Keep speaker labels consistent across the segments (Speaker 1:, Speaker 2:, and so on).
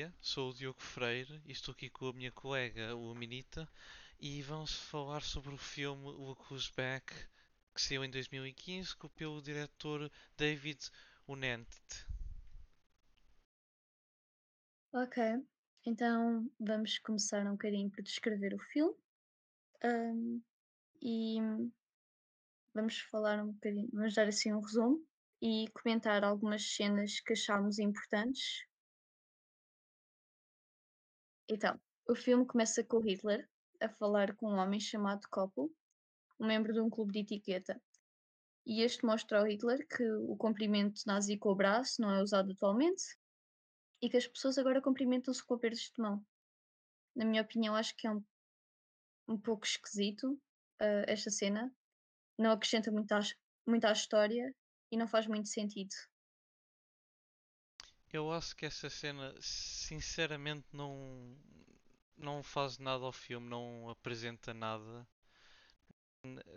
Speaker 1: dia, sou o Diogo Freire e estou aqui com a minha colega, o Minita, e vamos falar sobre o filme Look Who's Back, que saiu em 2015 pelo diretor David Unent.
Speaker 2: Ok, então vamos começar um bocadinho por descrever o filme um, e vamos falar um bocadinho, vamos dar assim um resumo e comentar algumas cenas que achámos importantes. Então, o filme começa com Hitler a falar com um homem chamado Koppel, um membro de um clube de etiqueta. E este mostra ao Hitler que o comprimento nazi com o braço não é usado atualmente e que as pessoas agora cumprimentam-se com apertos de mão. Na minha opinião, acho que é um, um pouco esquisito uh, esta cena. Não acrescenta muito à, muito à história e não faz muito sentido.
Speaker 1: Eu acho que essa cena, sinceramente, não, não faz nada ao filme, não apresenta nada.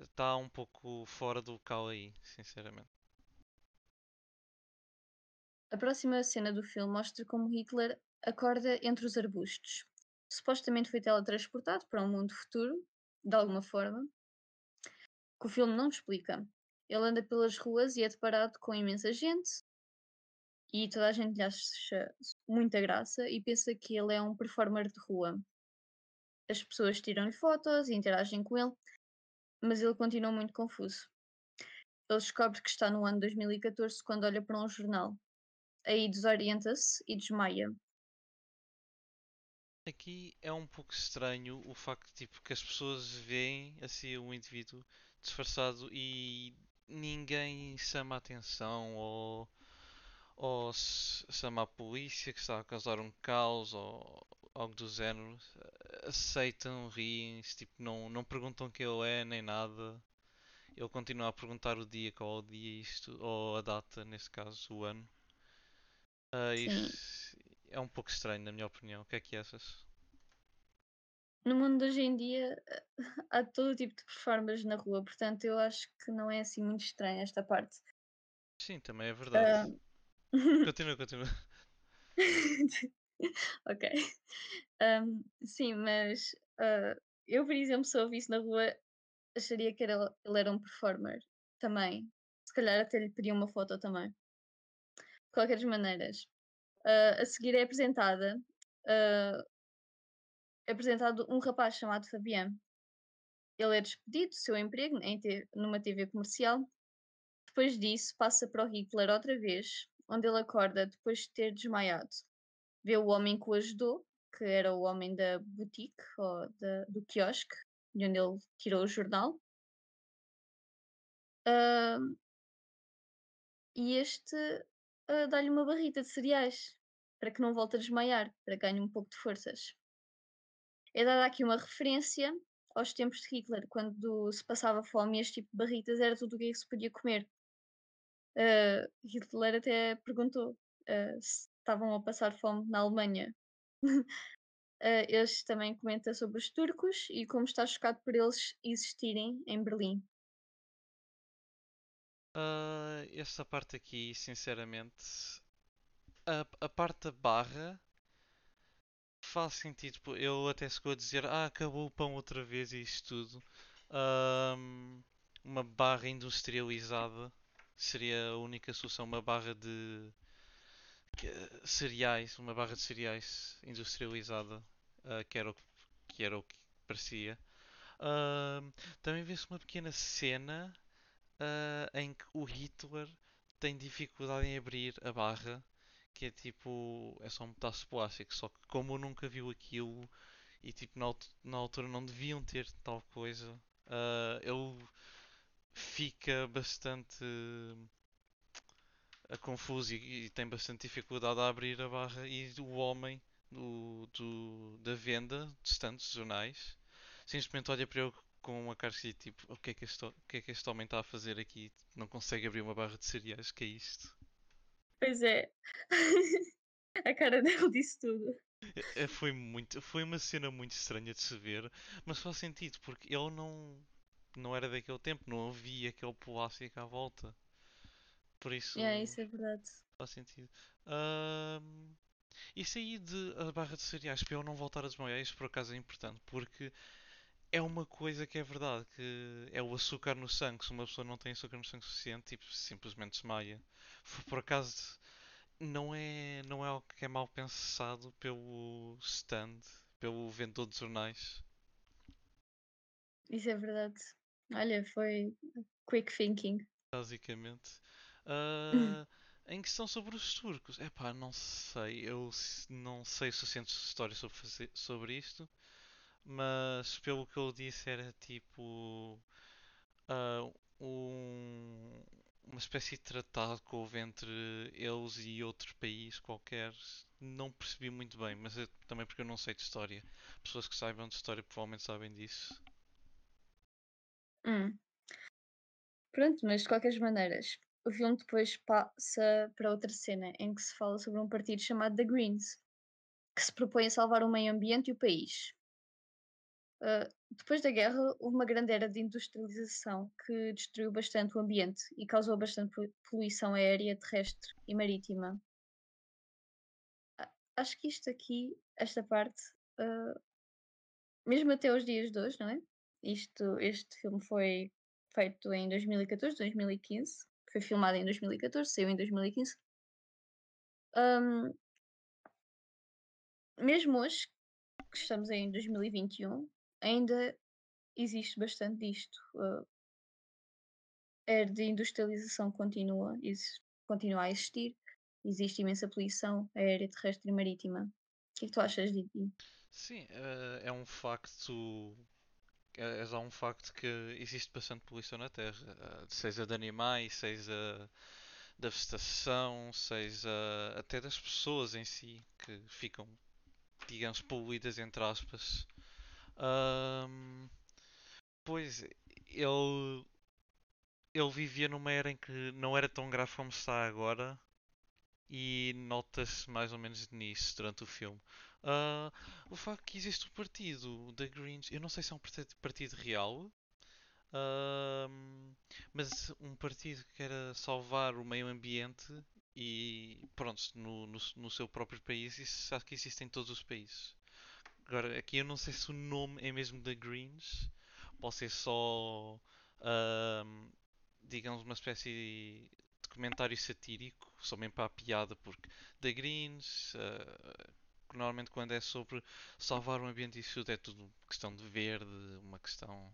Speaker 1: Está um pouco fora do local aí, sinceramente.
Speaker 2: A próxima cena do filme mostra como Hitler acorda entre os arbustos. Supostamente foi teletransportado para um mundo futuro, de alguma forma, que o filme não explica. Ele anda pelas ruas e é deparado com imensa gente, e toda a gente lhe acha muita graça e pensa que ele é um performer de rua. As pessoas tiram-lhe fotos e interagem com ele, mas ele continua muito confuso. Ele descobre que está no ano 2014 quando olha para um jornal aí desorienta-se e desmaia.
Speaker 1: Aqui é um pouco estranho o facto tipo, que as pessoas veem assim um indivíduo disfarçado e ninguém chama atenção ou, ou chama a polícia que está a causar um caos ou algo do género. Aceitam, riem-se, tipo, não, não perguntam quem ele é nem nada. Ele continua a perguntar o dia, qual é o dia isto, ou a data, nesse caso, o ano. Uh, isso é um pouco estranho, na minha opinião. O que é que achas?
Speaker 2: No mundo de hoje em dia há todo tipo de performers na rua, portanto eu acho que não é assim muito estranho esta parte.
Speaker 1: Sim, também é verdade. Uh... continua, continua.
Speaker 2: ok. Um, sim, mas uh, eu, por exemplo, se eu ouvisse na rua, acharia que era, ele era um performer também. Se calhar até lhe pediam uma foto também qualquer maneiras. Uh, a seguir é apresentada uh, é apresentado um rapaz chamado Fabiano. Ele é despedido do seu emprego em numa TV comercial. Depois disso, passa para o Hitler outra vez, onde ele acorda depois de ter desmaiado. Vê o homem que o ajudou, que era o homem da boutique, ou da, do quiosque, de onde ele tirou o jornal. Uh, e este uh, dá-lhe uma barrita de cereais para que não volte a desmaiar, para ganhe um pouco de forças. É dada aqui uma referência aos tempos de Hitler, quando se passava fome e este tipo de barritas era tudo o que se podia comer. Uh, Hitler até perguntou uh, se estavam a passar fome na Alemanha. uh, este também comenta sobre os turcos e como está chocado por eles existirem em Berlim.
Speaker 1: Uh, esta parte aqui, sinceramente, a, a parte da barra faz sentido. Eu até chegou a dizer, ah, acabou o pão outra vez e isto tudo. Um, uma barra industrializada seria a única solução. Uma barra de cereais, uma barra de cereais industrializada, uh, que, era o, que era o que parecia. Uh, também vê-se uma pequena cena uh, em que o Hitler tem dificuldade em abrir a barra, que é tipo, é só um pedaço de plástico, só que como eu nunca viu aquilo e tipo na, na altura não deviam ter tal coisa, uh, ele fica bastante uh, confuso e, e, tem bastante dificuldade a abrir a barra e o homem do, do da venda de jornais simplesmente olha para ele com uma cara de tipo, o que, é que este, o que é que este homem está a fazer aqui? Não consegue abrir uma barra de cereais, que é isto?
Speaker 2: Pois é. a cara dele disse tudo.
Speaker 1: É, é, foi, muito, foi uma cena muito estranha de se ver, mas faz sentido, porque ele não, não era daquele tempo, não havia aquele plástico à volta. Por isso.
Speaker 2: É, isso é verdade.
Speaker 1: Faz sentido. Um, Isso aí de a barra de cereais para eu não voltar a desmaiar, isso por acaso é importante, porque é uma coisa que é verdade, que é o açúcar no sangue. Se uma pessoa não tem açúcar no sangue suficiente, tipo, simplesmente desmaia. Por acaso não é, não é algo que é mal pensado pelo stand, pelo vendedor de jornais.
Speaker 2: Isso é verdade. Olha, foi quick thinking.
Speaker 1: Basicamente. Ah, em questão sobre os turcos, é pá, não sei. Eu não sei o suficiente história sobre, fazer- sobre isto, mas pelo que eu disse era tipo ah, um- uma espécie de tratado que houve entre eles e outro país qualquer. Não percebi muito bem, mas é também porque eu não sei de história. Pessoas que saibam de história provavelmente sabem disso.
Speaker 2: Hum. Pronto, mas de qualquer maneiras, o filme depois passa para outra cena em que se fala sobre um partido chamado The Greens, que se propõe a salvar o meio ambiente e o país. Ah, depois da guerra, houve uma grande era de industrialização que destruiu bastante o ambiente e causou bastante polu- poluição aérea, terrestre e marítima. Acho que isto aqui, esta parte, ah, mesmo até os dias de hoje, não é? Isto, este filme foi feito em 2014, 2015, foi filmado em 2014, saiu em 2015. Hum, mesmo hoje, que estamos em 2021, ainda existe bastante disto. ah, era de industrialização continua, exi- continua a existir, existe imensa poluição aérea, terrestre e marítima. O que é que tu achas de ti?
Speaker 1: Sim, eh, é um facto é, é já um facto que existe bastante poluição na Terra, eh, seja de animais, seja da vegetação, seja até das pessoas em si, que ficam, digamos, poluídas entre aspas. Ahm, pois, ele, ele vivia numa era em que não era tão grave como está agora, e nota-se mais ou menos nisso durante o filme. Ah, o facto que existe o partido da Greens, eu não sei se é um partido real, Ahm, mas um partido que queira salvar o meio ambiente e pronto, no, no, no seu próprio país, isso acho que existe em todos os países. Agora, aqui eu não sei se o nome é mesmo da Greens, pode ser só, ahm, digamos, uma espécie de comentário satírico, mesmo para a piada, porque da Greens, ah, que normalmente quando é sobre salvar o ambiente e tudo é tudo questão de verde, uma questão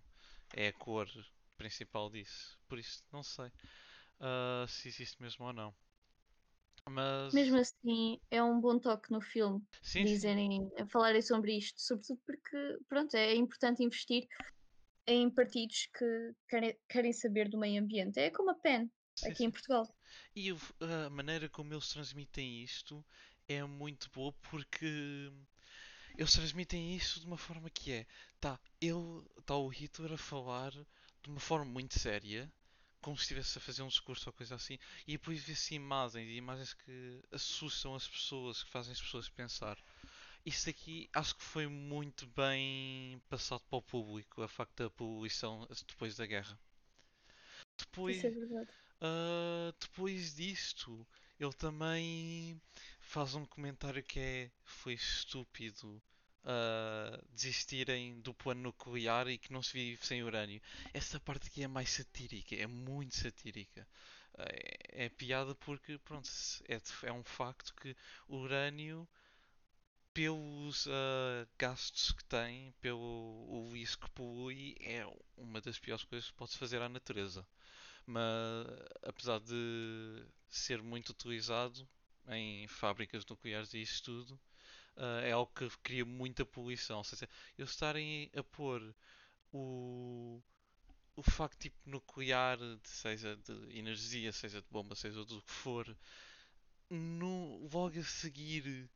Speaker 1: é a cor principal disso. Por isso, não sei ah, se existe mesmo ou não.
Speaker 2: Mesmo
Speaker 1: Mas,
Speaker 2: assim, é um bom toque no filme
Speaker 1: sim, sim.
Speaker 2: dizerem, a falarem sobre isto, sobretudo porque, pronto, é importante investir em partidos que querem, querem saber do meio ambiente. É como a PEN,
Speaker 1: Sim,
Speaker 2: aqui em
Speaker 1: sim.
Speaker 2: Portugal.
Speaker 1: E o- a maneira como eles transmitem isto é muito boa porque eles transmitem isso de uma forma que é, tá, ele, tá o Hitler a falar de uma forma muito séria, como se estivesse a fazer um discurso ou coisa assim, e depois vê-se imagens, e imagens que assustam as pessoas, que fazem as pessoas pensar. Isso aqui acho que foi muito bem passado para o público, a facto da poluição depois da guerra.
Speaker 2: Isso é
Speaker 1: Depois,
Speaker 2: verdade.
Speaker 1: ah, depois disto, ele também faz um comentário que é foi estúpido ah, desistirem do plano nuclear e que não se vive sem urânio. Essa parte aqui é mais satírica, é muito satírica. Ah, É, é piada porque, pronto, é, é um facto que o urânio pelos ah, gastos que tem, pelo o risco que polui, é uma das piores coisas que pode fazer à natureza. Mas apesar de ser muito utilizado em fábricas nucleares e isso tudo, ah, é algo que cria muita poluição. Ou seja, eles estarem a pôr o, o facto tipo nuclear, de- seja de energia, seja de bomba, seja do que for, no, logo a seguir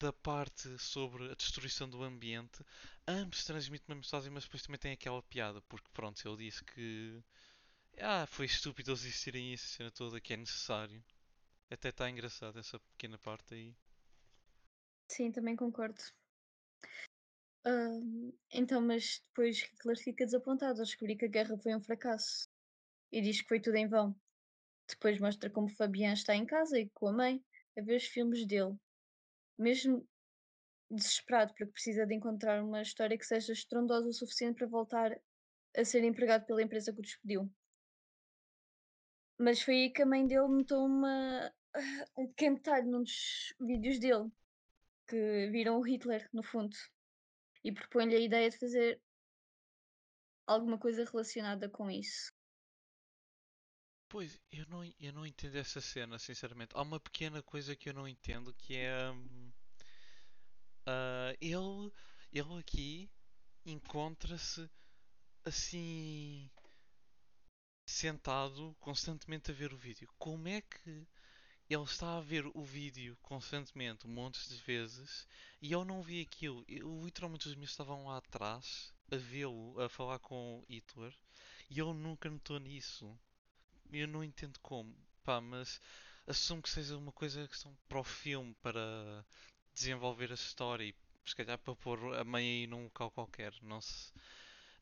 Speaker 1: da parte sobre a destruição do ambiente, ambos transmitem uma mensagem, mas depois também tem aquela piada, porque pronto, ele disse que ah, foi estúpido eles existirem isso, a cena toda que é necessário. Até está engraçado essa pequena parte aí.
Speaker 2: Sim, também concordo. Hum, então, mas depois Hitler fica desapontado ao descobrir que a guerra foi um fracasso e diz que foi tudo em vão. Depois mostra como Fabian está em casa e com a mãe a ver os filmes dele. mesmo desesperado, porque precisa de encontrar uma história que seja estrondosa o suficiente para voltar a ser empregado pela empresa que o despediu. Mas foi aí que a mãe dele notou uma um pequeno detalhe num dos vídeos dele, que viram o Hitler, no fundo, e propõe-lhe a ideia de fazer alguma coisa relacionada com isso.
Speaker 1: Pois, eu não, eu não entendo essa cena, sinceramente. Há uma pequena coisa que eu não entendo que é. ah, ele, ele aqui encontra-se assim. sentado constantemente a ver o vídeo. Como é que ele está a ver o vídeo constantemente, um monte de vezes, e eu não vi aquilo? Eu, literalmente os meus estavam lá atrás a vê-lo, a falar com o Hitler, e ele nunca notou nisso. Eu não entendo como, pá, mas assumo que seja uma coisa questão para o filme, para desenvolver a história e se calhar para pôr a mãe aí num local qualquer. Não se,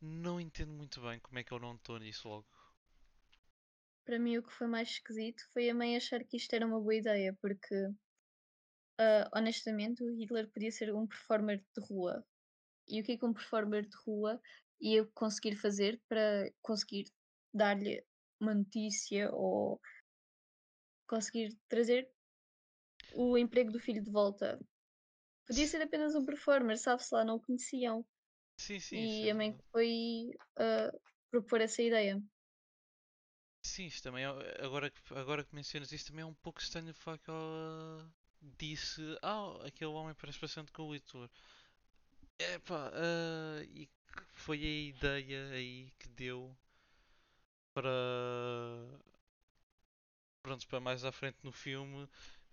Speaker 1: não entendo muito bem como é que eu não estou nisso logo.
Speaker 2: Para mim, o que foi mais esquisito foi a mãe achar que isto era uma boa ideia, porque, ah, honestamente, o Hitler podia ser um performer de rua. E o que é que um performer de rua ia conseguir fazer para conseguir dar-lhe uma notícia ou conseguir trazer o emprego do filho de volta? Podia ser apenas um performer, sabe-se lá, não o conheciam.
Speaker 1: Sim, sim,
Speaker 2: E
Speaker 1: é
Speaker 2: a mãe foi ah, propor essa ideia.
Speaker 1: Sim, isto também é, agora agora que mencionas isso também é um pouco estranho o facto que ela disse, ah, aquele homem parece bastante com o Hitler. Epá, ah, e foi a ideia aí que deu para, pronto, para mais à frente no filme,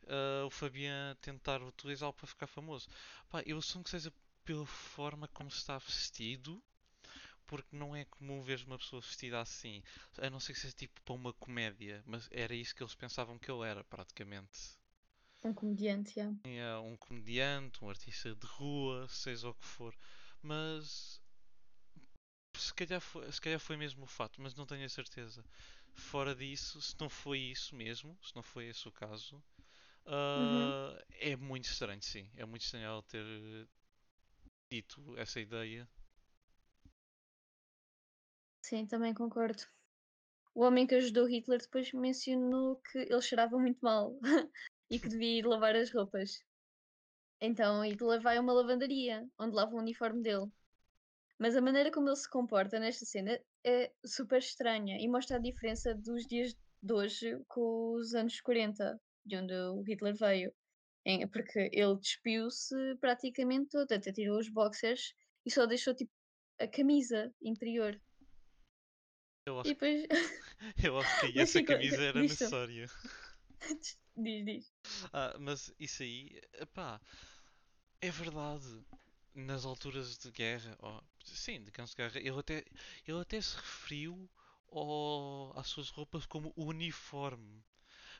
Speaker 1: ah, o Fabian tentar utilizá-lo para ficar famoso. Pá, eu assumo que seja pela forma como está vestido, porque não é comum ver uma pessoa vestida assim, a não ser que seja tipo para uma comédia, mas era isso que eles pensavam que ele era, praticamente.
Speaker 2: Um comediante, yeah.
Speaker 1: É um comediante, um artista de rua, seja o que for. Mas se calhar foi, se calhar foi mesmo o fato, mas não tenho a certeza. Fora disso, se não foi isso mesmo, se não foi esse o caso,
Speaker 2: Uhum.
Speaker 1: ah, é muito estranho, sim. É muito estranho ela ter dito essa ideia.
Speaker 2: Sim, também concordo. O homem que ajudou Hitler depois mencionou que ele cheirava muito mal e que devia ir lavar as roupas. Então Hitler vai a uma lavandaria, onde lava o uniforme dele. Mas a maneira como ele se comporta nesta cena é super estranha e mostra a diferença dos dias de hoje com os anos 40, de onde o Hitler veio. Porque ele despiu-se praticamente todo, até tirou os boxers e só deixou tipo a camisa interior.
Speaker 1: Eu
Speaker 2: E
Speaker 1: acho,
Speaker 2: depois.
Speaker 1: que- eu acho que essa camisa era
Speaker 2: Diz
Speaker 1: necessária.
Speaker 2: Diz, diz.
Speaker 1: Ah, mas isso aí, epá, é verdade. Nas alturas de guerra, ó, sim, de campos de guerra, ele até, ele até se referiu ao- às suas roupas como uniforme.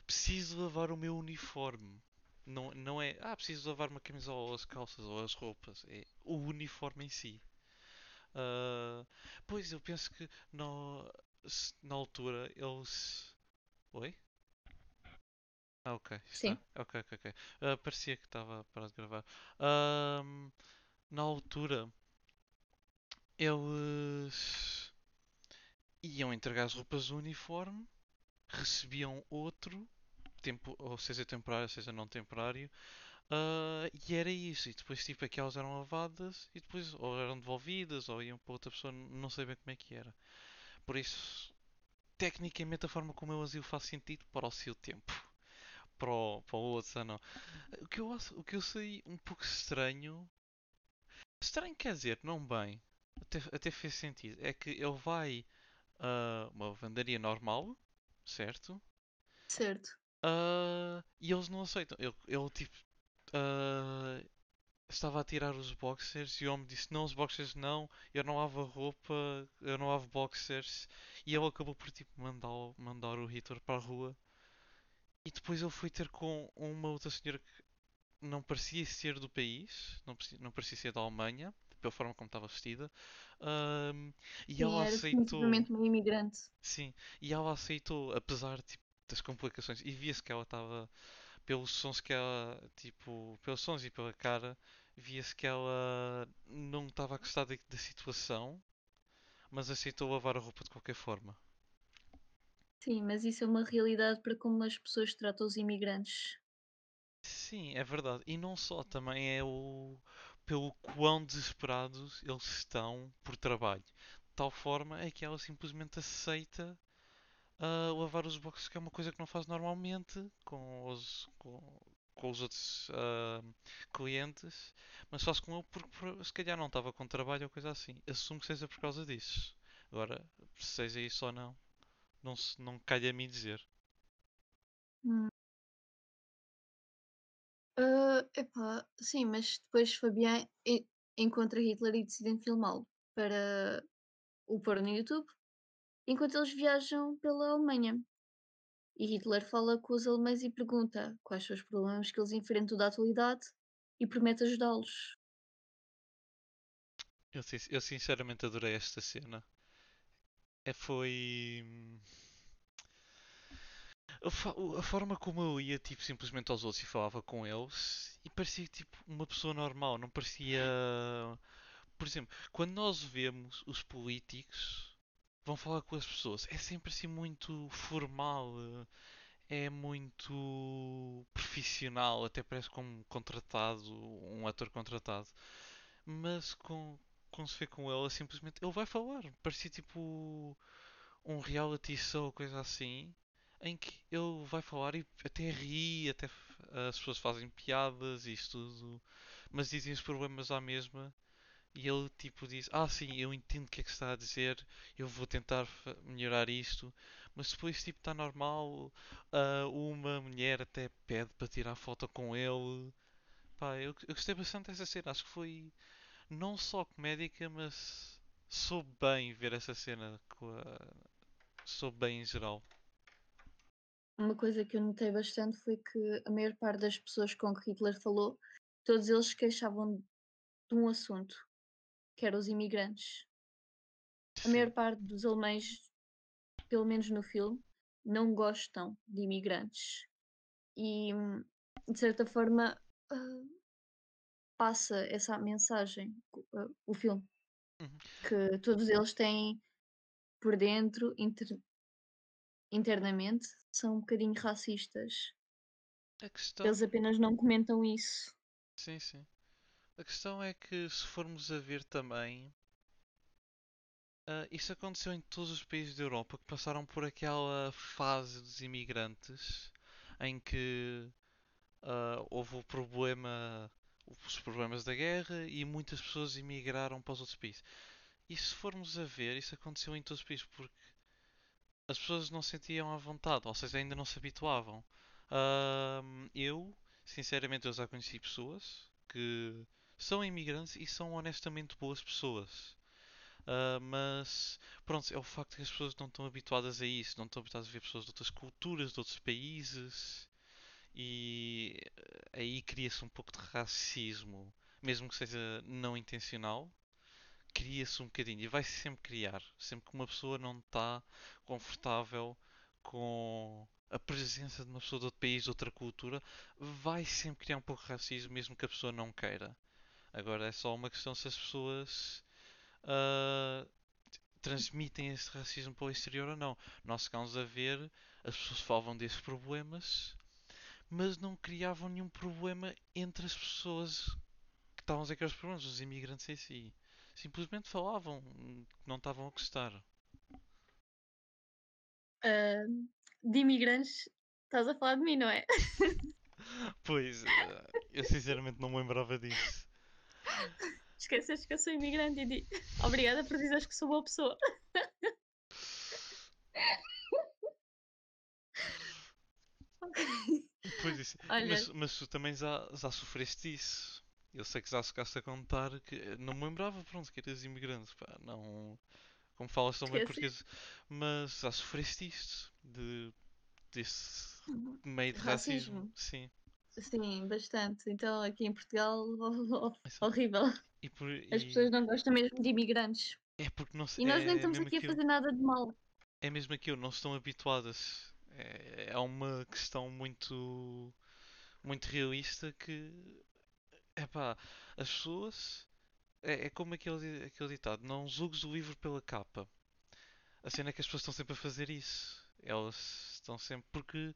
Speaker 1: Preciso lavar o meu uniforme. Não, não é, ah, preciso lavar uma camisola ou as calças ou as roupas. É o uniforme em si. Ah, pois, eu penso que no- se- na altura eles. Oi? Ah, ok, está.
Speaker 2: Sim.
Speaker 1: Ok, ok, ok. Ah, parecia que estava parado de gravar. Ahm, na altura, eles iam entregar as roupas do uniforme, recebiam outro, tempo, ou seja temporário, seja não temporário, ah, e era isso. E depois, tipo, aquelas eram lavadas e depois ou eram devolvidas ou iam para outra pessoa, não sei bem como é que era. Por isso, tecnicamente, a forma como eu as faz sentido para o seu tempo. Para o, para o outro, não. O que eu, o que eu sei um pouco estranho Estranho quer dizer, não bem. Até, até fez sentido. É que ele vai a uma lavandaria normal, certo?
Speaker 2: Certo.
Speaker 1: Ah, e eles não aceitam. Ele, ele, tipo ah, estava a tirar os boxers e o homem disse não, os boxers não, eu não lavo a roupa, eu não lavo boxers. E ele acabou por tipo mandar, o- mandar o Hitler para a rua. E depois ele foi ter com uma outra senhora que não parecia ser do país, não parecia, não parecia ser da Alemanha, pela forma como estava vestida. Ahm, e
Speaker 2: Sim,
Speaker 1: ela
Speaker 2: era
Speaker 1: aceitou,
Speaker 2: uma imigrante.
Speaker 1: sim, e ela aceitou, apesar tipo, das complicações, e via-se que ela estava pelos sons que ela, tipo, pelos sons e pela cara, via-se que ela não estava a gostar da, situação, mas aceitou lavar a roupa de qualquer forma.
Speaker 2: Sim, mas isso é uma realidade para como as pessoas tratam os imigrantes.
Speaker 1: Sim, é verdade. E não só, também é o pelo quão desesperados eles estão por trabalho. De tal forma é que ela simplesmente aceita ah, lavar os boxes, que é uma coisa que não faz normalmente com os, com, com os outros ah, clientes, mas faz com ele porque por- se calhar não estava com trabalho ou coisa assim. Assumo que seja por causa disso. Agora, se seja isso ou não, não, não calha a mim dizer.
Speaker 2: Ah, epá, sim, mas depois Fabian e- encontra Hitler e decidem filmá-lo para o pôr no YouTube, enquanto eles viajam pela Alemanha. E Hitler fala com os alemães e pergunta quais são os problemas que eles enfrentam da atualidade e promete ajudá-los.
Speaker 1: Eu, eu sinceramente adorei esta cena. É, foi. A, a forma como eu ia tipo, simplesmente aos outros e falava com eles e parecia tipo uma pessoa normal, não parecia. Por exemplo, quando nós vemos os políticos vão falar com as pessoas, é sempre assim muito formal, eh, é muito profissional, até parece como contratado, um ator contratado. Mas com, com se vê com ele, simplesmente ele vai falar. Parecia tipo um reality show, coisa assim, em que ele vai falar e até ri, até as pessoas fazem piadas e isso tudo, mas dizem os problemas à mesma. E ele tipo diz, ah sim, eu entendo o que é que está a dizer, eu vou tentar melhorar isto, mas depois tipo está normal, ah, uma mulher até pede para tirar foto com ele. Pá, eu, eu gostei bastante dessa cena, acho que foi não só comédica, mas soube bem ver essa cena, com a- soube bem em geral.
Speaker 2: Uma coisa que eu notei bastante foi que a maior parte das pessoas com que Hitler falou, todos eles queixavam de um assunto, que eram os imigrantes. A maior parte dos alemães, pelo menos no filme, não gostam de imigrantes. E, de certa forma, ah, passa essa mensagem, o ah, o filme,
Speaker 1: Uhum.
Speaker 2: que todos eles têm por dentro, inter- internamente, são um bocadinho racistas.
Speaker 1: A
Speaker 2: Eles
Speaker 1: questão,
Speaker 2: apenas não comentam isso.
Speaker 1: sim, sim. A questão é que se formos a ver também, ah, isso aconteceu em todos os países da Europa que passaram por aquela fase dos imigrantes em que ah, houve o problema, os problemas da guerra e muitas pessoas emigraram para os outros países. E se formos a ver, isso aconteceu em todos os países porque as pessoas não se sentiam à vontade, ou seja, ainda não se habituavam. Ahm, eu, sinceramente, eu já conheci pessoas que são imigrantes e são honestamente boas pessoas. Ah, mas pronto, é o facto que as pessoas não estão habituadas a isso, não estão habituadas a ver pessoas de outras culturas, de outros países, e eh, aí cria-se um pouco de racismo, mesmo que seja não intencional cria-se um bocadinho e vai -se sempre criar. Sempre que uma pessoa não está confortável com a presença de uma pessoa de outro país, de outra cultura, vai sempre criar um pouco de racismo, mesmo que a pessoa não queira. Agora é só uma questão se as pessoas ah, transmitem esse racismo para o exterior ou não. Nós ficámos a ver, as pessoas falavam desses problemas, mas não criavam nenhum problema entre as pessoas que estavam a dizer que eram os problemas, os imigrantes em si. Simplesmente falavam que não estavam a gostar.
Speaker 2: Ah, de imigrantes, estás a falar de mim, não é?
Speaker 1: Pois, eh, eu sinceramente não me lembrava disso.
Speaker 2: Esqueceste que eu sou imigrante e di... obrigada por dizeres que sou boa pessoa.
Speaker 1: Pois isso.
Speaker 2: Olha,
Speaker 1: Mas, mas tu também já, já sofreste isso. Eu sei que já chegaste a contar que não me lembrava, pronto, que eras imigrante, pá, não. Como falas tão bem português, mas já sofreste isto de desse meio de racismo,
Speaker 2: Racismo.
Speaker 1: sim.
Speaker 2: Sim, bastante. Então aqui em Portugal,
Speaker 1: Isso.
Speaker 2: horrível.
Speaker 1: E, por,
Speaker 2: As
Speaker 1: e
Speaker 2: pessoas não gostam mesmo de imigrantes.
Speaker 1: é porque não se,
Speaker 2: E nós nem
Speaker 1: é
Speaker 2: estamos
Speaker 1: mesmo
Speaker 2: aqui a fazer nada de mal.
Speaker 1: É mesmo aquilo, não estão habituadas. É, é uma questão muito muito realista que, epá, as pessoas, é, é como aquele, aquele ditado, não julgues o livro pela capa. A cena é que as pessoas estão sempre a fazer isso. Elas estão sempre, porque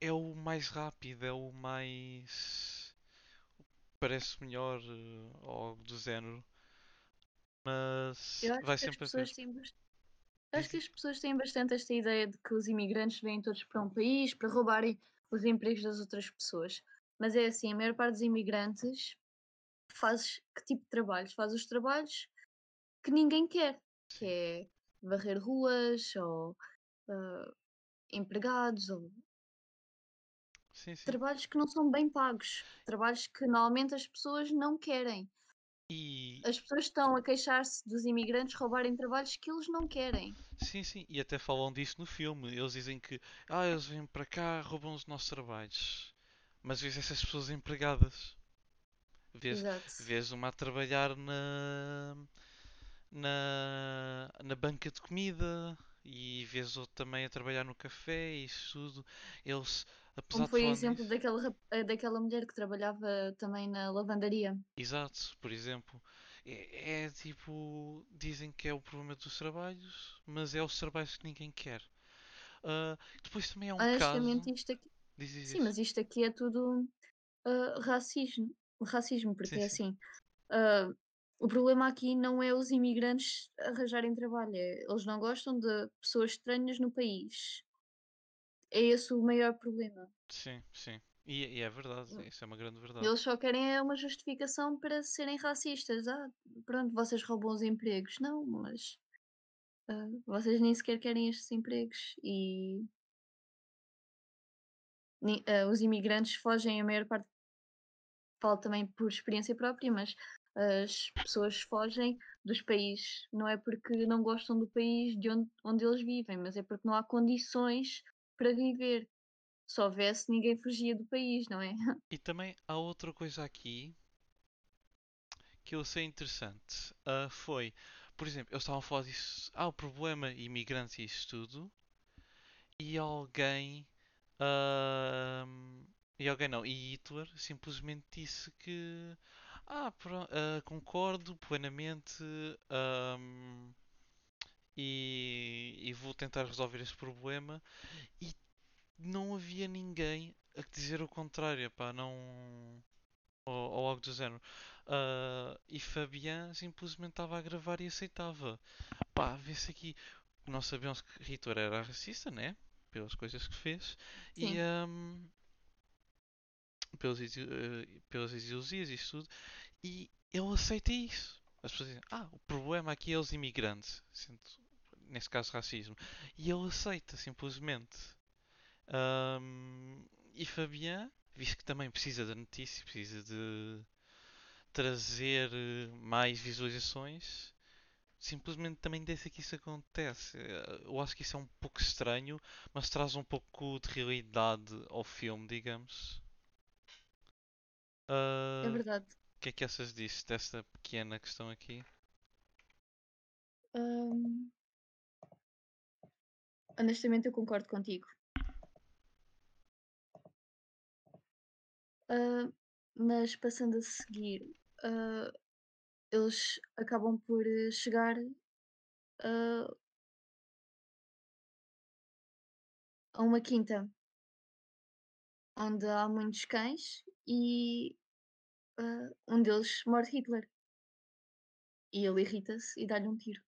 Speaker 1: é o mais rápido, é o mais, parece melhor, eh, ou algo do género, mas vai sempre
Speaker 2: têm bas acho que as pessoas têm bastante esta ideia de que os imigrantes vêm todos para um país para roubarem os empregos das outras pessoas. Mas é assim, a maior parte dos imigrantes faz que tipo de trabalhos? Faz os trabalhos que ninguém quer, que é varrer ruas ou, hã, empregados ou
Speaker 1: sim, sim.
Speaker 2: trabalhos que não são bem pagos, trabalhos que normalmente as pessoas não querem.
Speaker 1: E,
Speaker 2: As pessoas estão a queixar-se dos imigrantes roubarem trabalhos que eles não querem.
Speaker 1: sim, sim, e até falam disso no filme. Eles dizem que, ah, eles vêm para cá, roubam os nossos trabalhos. Mas vês essas pessoas empregadas. Vês, vês uma a trabalhar na, na, na banca de comida e vês outro também a trabalhar no café e isso tudo. Eles, apesar de
Speaker 2: foi o exemplo
Speaker 1: nisso,
Speaker 2: daquela, eh, daquela mulher que trabalhava também na lavandaria.
Speaker 1: exato, por exemplo, é, é tipo, dizem que é o problema dos trabalhos, mas é os trabalhos que ninguém quer. Ah, depois também há um caso,
Speaker 2: Honestamente, isto aqui.
Speaker 1: diz, diz,
Speaker 2: Sim, mas isto aqui é tudo ah, racismo. Racismo, porque
Speaker 1: Sim,
Speaker 2: é
Speaker 1: sim.
Speaker 2: assim. ah, o problema aqui não é os imigrantes arranjarem trabalho, é eles não gostam de pessoas estranhas no país. É esse o maior problema.
Speaker 1: Sim, sim. E, e é verdade, isso é uma grande verdade.
Speaker 2: Eles só querem é uma justificação para serem racistas. Ah, pronto, vocês roubam os empregos. Não, mas ah, vocês nem sequer querem estes empregos. E ah, os imigrantes fogem, a maior parte, falo também por experiência própria, mas as pessoas fogem dos países. Não é porque não gostam do país de onde, onde eles vivem, mas é porque não há condições para viver. Se houvesse, ninguém fugia do país, não é?
Speaker 1: E também há outra coisa aqui que eu achei interessante. Ah, foi, por exemplo, eles estavam a falar disso. Ah, o problema imigrantes e isso tudo. E alguém. ahm, e alguém não. E Hitler simplesmente disse que. Ah, pro- ah, concordo plenamente. E, e vou tentar resolver este problema. E não havia ninguém a dizer o contrário, pá, não. Ou, ou algo do género. Ah, e Fabian simplesmente estava a gravar e aceitava. Pá, vê-se aqui. Nós sabemos que Hitler era racista, né? Pelas coisas que fez. E
Speaker 2: Sim,
Speaker 1: ahm, pelas, ide- eh, pelas ideologias e isso tudo. E ele aceita isso. As pessoas dizem, ah, o problema aqui é os imigrantes. Sendo, nesse caso, racismo. E ele aceita, simplesmente. Ahm, e Fabian, visto que também precisa da notícia, precisa de trazer eh, mais visualizações, simplesmente também deixa que isso acontece. Eh, Eu acho que isso é um pouco estranho, mas traz um pouco de realidade ao filme, digamos.
Speaker 2: é
Speaker 1: Ah,
Speaker 2: verdade.
Speaker 1: O que é que achas disso, desta pequena questão aqui?
Speaker 2: Hum, honestamente, eu concordo contigo. Ah, mas passando a seguir, ah, eles acabam por eh, chegar ah, a uma quinta onde há muitos cães e um deles morde Hitler. E ele irrita-se e dá-lhe um tiro.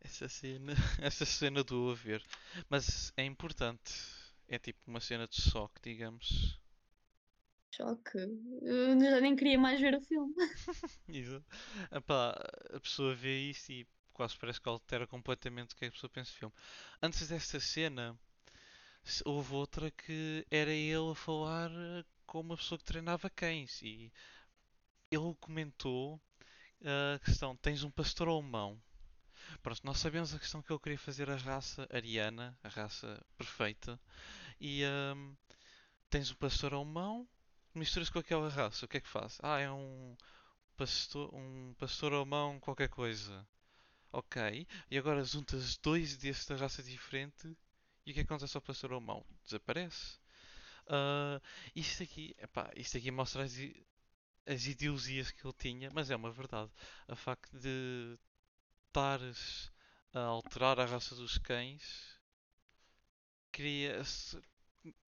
Speaker 1: Essa cena, essa cena do a ver. Mas é importante. É tipo uma cena de choque, digamos.
Speaker 2: Choque. Eu já nem queria mais ver o filme.
Speaker 1: Isso. Epá, a pessoa vê isso e quase parece que altera completamente o que é a pessoa pensa do filme. Antes desta cena, houve outra que era ele a falar com uma pessoa que treinava cães e ele comentou eh, a questão: tens um pastor alemão. Pronto, nós sabemos a questão que ele queria fazer a raça ariana, a raça perfeita, e ahm, tens um pastor alemão, misturas com aquela raça, o que é que faz? Ah, é um pastor, um pastor alemão qualquer coisa. Ok, e agora juntas dois desta raça diferente e o que acontece ao pastor alemão? Desaparece. Ah, isto aqui, epá, isto aqui mostra as, as ideologias que ele tinha, mas é uma verdade. A facto de estares a alterar a raça dos cães, cria se-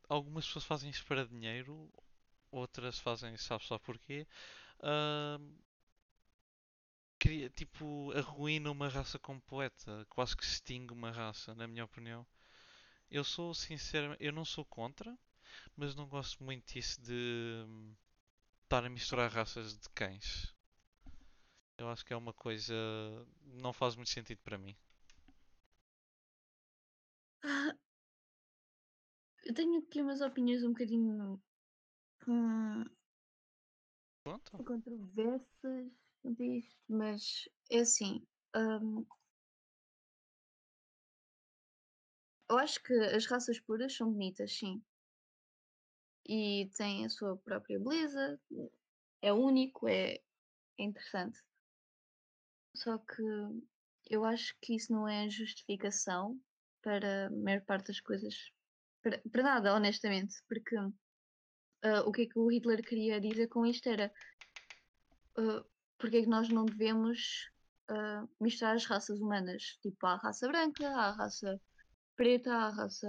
Speaker 1: algumas pessoas fazem isto para dinheiro, outras fazem, sabe só porquê. Ah, cria, tipo, arruína uma raça completa, quase que extingue uma raça, na minha opinião. Eu sou sincero, eu não sou contra, mas não gosto muito disso de hum, estar a misturar raças de cães. Eu acho que é uma coisa. Não faz muito sentido para mim.
Speaker 2: Ah, eu tenho aqui umas opiniões um bocadinho hum,
Speaker 1: Pronto.
Speaker 2: controversas quanto a isto, mas é assim. hum, eu acho que as raças puras são bonitas, sim. E têm a sua própria beleza, é único, é, é interessante. Só que eu acho que isso não é justificação para a maior parte das coisas. Para, para nada, honestamente, porque ah, o que é que o Hitler queria dizer com isto era ah, porque é que nós não devemos ah, misturar as raças humanas? Tipo, há a raça branca, há a raça preta, há a raça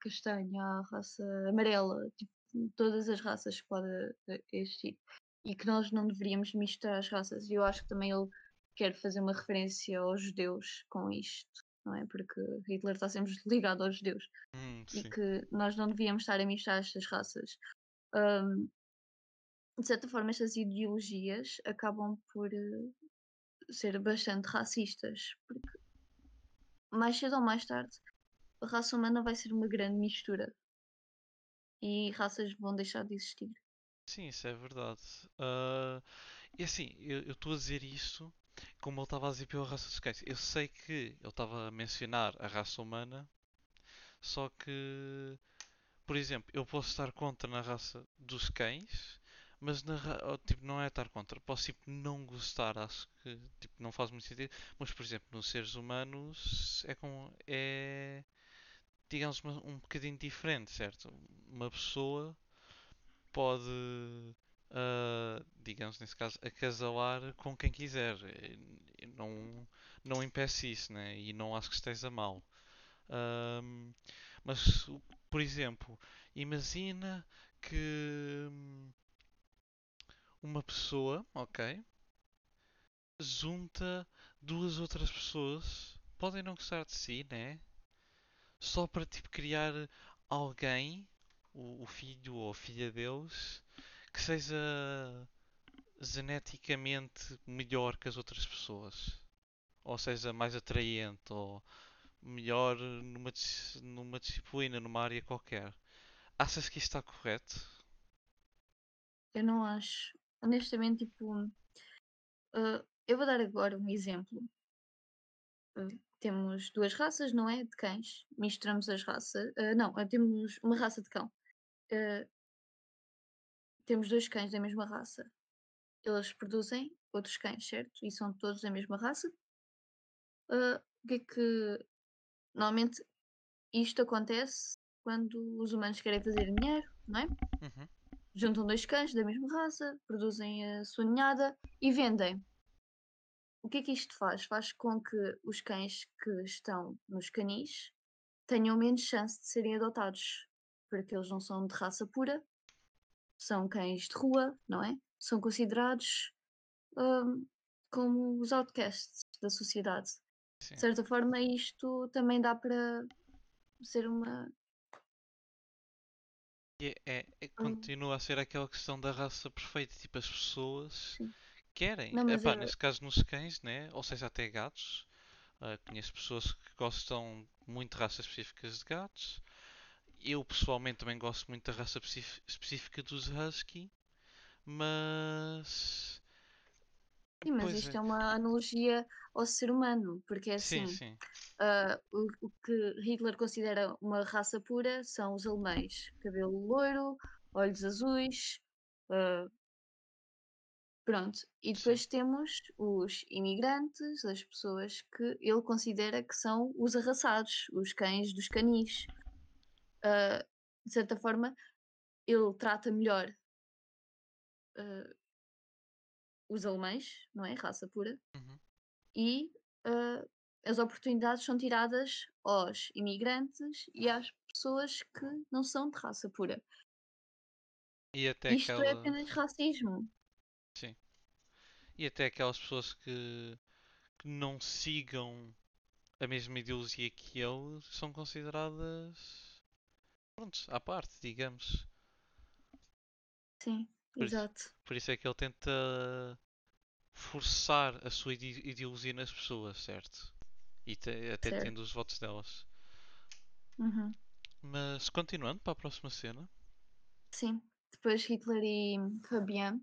Speaker 2: castanha, há a raça amarela, tipo, todas as raças que podem existir. E que nós não deveríamos misturar as raças. E eu acho que também ele quer fazer uma referência aos judeus com isto, não é? Porque Hitler está sempre ligado aos judeus.
Speaker 1: Hum,
Speaker 2: E que nós não devíamos estar a misturar estas raças. Ahm, de certa forma, estas ideologias acabam por eh, ser bastante racistas, porque mais cedo ou mais tarde a raça humana vai ser uma grande mistura e raças vão deixar de existir.
Speaker 1: Sim, isso é verdade. Ah, e assim, eu estou a dizer isto como ele estava a dizer pela raça dos cães. Eu sei que ele estava a mencionar a raça humana, só que, por exemplo, eu posso estar contra na raça dos cães, mas na, tipo, não é estar contra. Posso tipo não gostar, acho que tipo, não faz muito sentido. Mas, por exemplo, nos seres humanos é com é digamos, um bocadinho diferente, certo? Uma pessoa pode, ah, digamos, nesse caso, acasalar com quem quiser. Não, não impeça isso, né? E não acho que esteja mal. Ahm, mas, por exemplo, imagina que hum, uma pessoa, ok, junta duas outras pessoas, podem não gostar de si, né? só para tipo criar alguém, o, o filho ou a filha deles, que seja geneticamente melhor que as outras pessoas. Ou seja, mais atraente, ou melhor numa, numa disciplina, numa área qualquer. Achas que isto está correto?
Speaker 2: Eu não acho. Honestamente, tipo, uh, eu vou dar agora um exemplo. Uh, temos duas raças, não é? De cães. Misturamos as raças. Uh, não, uh, temos uma raça de cão. Uh, temos dois cães da mesma raça. Eles produzem outros cães, certo? E são todos da mesma raça. Uh, o que é que. Normalmente isto acontece quando os humanos querem fazer dinheiro, não é?
Speaker 1: Uhum.
Speaker 2: Juntam dois cães da mesma raça, produzem a sua ninhada e vendem. O que é que isto faz? Faz com que os cães que estão nos canis tenham menos chance de serem adotados, porque eles não são de raça pura, são cães de rua, não é? São considerados hum, como os outcasts da sociedade. De
Speaker 1: Sim.
Speaker 2: certa forma, isto também dá para ser uma.
Speaker 1: É, é- é- continua a ser aquela questão da raça perfeita. Tipo, as pessoas
Speaker 2: sim.
Speaker 1: querem.
Speaker 2: Não,
Speaker 1: Epá,
Speaker 2: é.
Speaker 1: neste caso nos cães, né? Ou seja, até gatos. Ah, conheço pessoas que gostam muito de raças específicas de gatos. Eu pessoalmente também gosto muito da raça específ- específica dos Husky, mas.
Speaker 2: Sim, mas
Speaker 1: Pois
Speaker 2: isto
Speaker 1: é.
Speaker 2: é uma analogia ao ser humano, porque é
Speaker 1: Sim,
Speaker 2: assim.
Speaker 1: sim.
Speaker 2: ah, o, o que Hitler considera uma raça pura são os alemães. Cabelo loiro, olhos azuis, ah, pronto. E
Speaker 1: Sim.
Speaker 2: depois temos os imigrantes, as pessoas que ele considera que são os arraçados, os cães dos canis. Ah, de certa forma, ele trata melhor uh, os alemães, não é? Raça pura.
Speaker 1: Uhum.
Speaker 2: E uh, as oportunidades são tiradas aos imigrantes e às pessoas que não são de raça pura.
Speaker 1: E até
Speaker 2: Isto é
Speaker 1: aquela...
Speaker 2: apenas racismo.
Speaker 1: Sim. E até aquelas pessoas que, que não sigam a mesma ideologia que ele são consideradas prontos, à parte, digamos.
Speaker 2: Sim,
Speaker 1: por
Speaker 2: exato.
Speaker 1: Isso, por isso é que ele tenta forçar a sua ideologia nas pessoas, certo? E te, até certo. tendo os votos delas.
Speaker 2: Uhum.
Speaker 1: Mas continuando para a próxima cena.
Speaker 2: Sim, depois Hitler e Fabian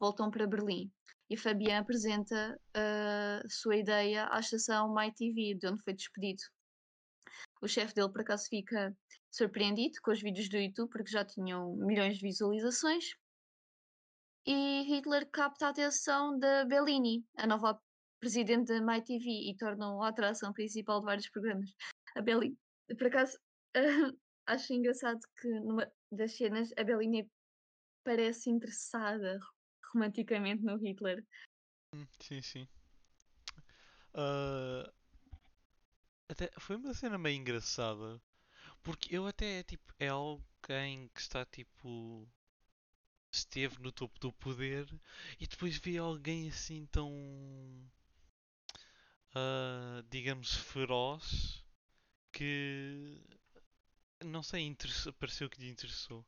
Speaker 2: voltam para Berlim e Fabian apresenta a sua ideia à estação MyTV, de onde foi despedido. O chefe dele, por acaso, fica surpreendido com os vídeos do YouTube, porque já tinham milhões de visualizações. E Hitler capta a atenção da Bellini, a nova presidente da MyTV, e torna-o a atração principal de vários programas. A Bellini, por acaso, acho engraçado que numa das cenas a Bellini parece interessada romanticamente no Hitler.
Speaker 1: Hum, sim, sim. Uh, até foi uma cena meio engraçada. Porque eu até tipo, é alguém que está tipo. esteve no topo do poder e depois vê alguém assim tão. Uh, digamos feroz que não sei, pareceu que lhe interessou.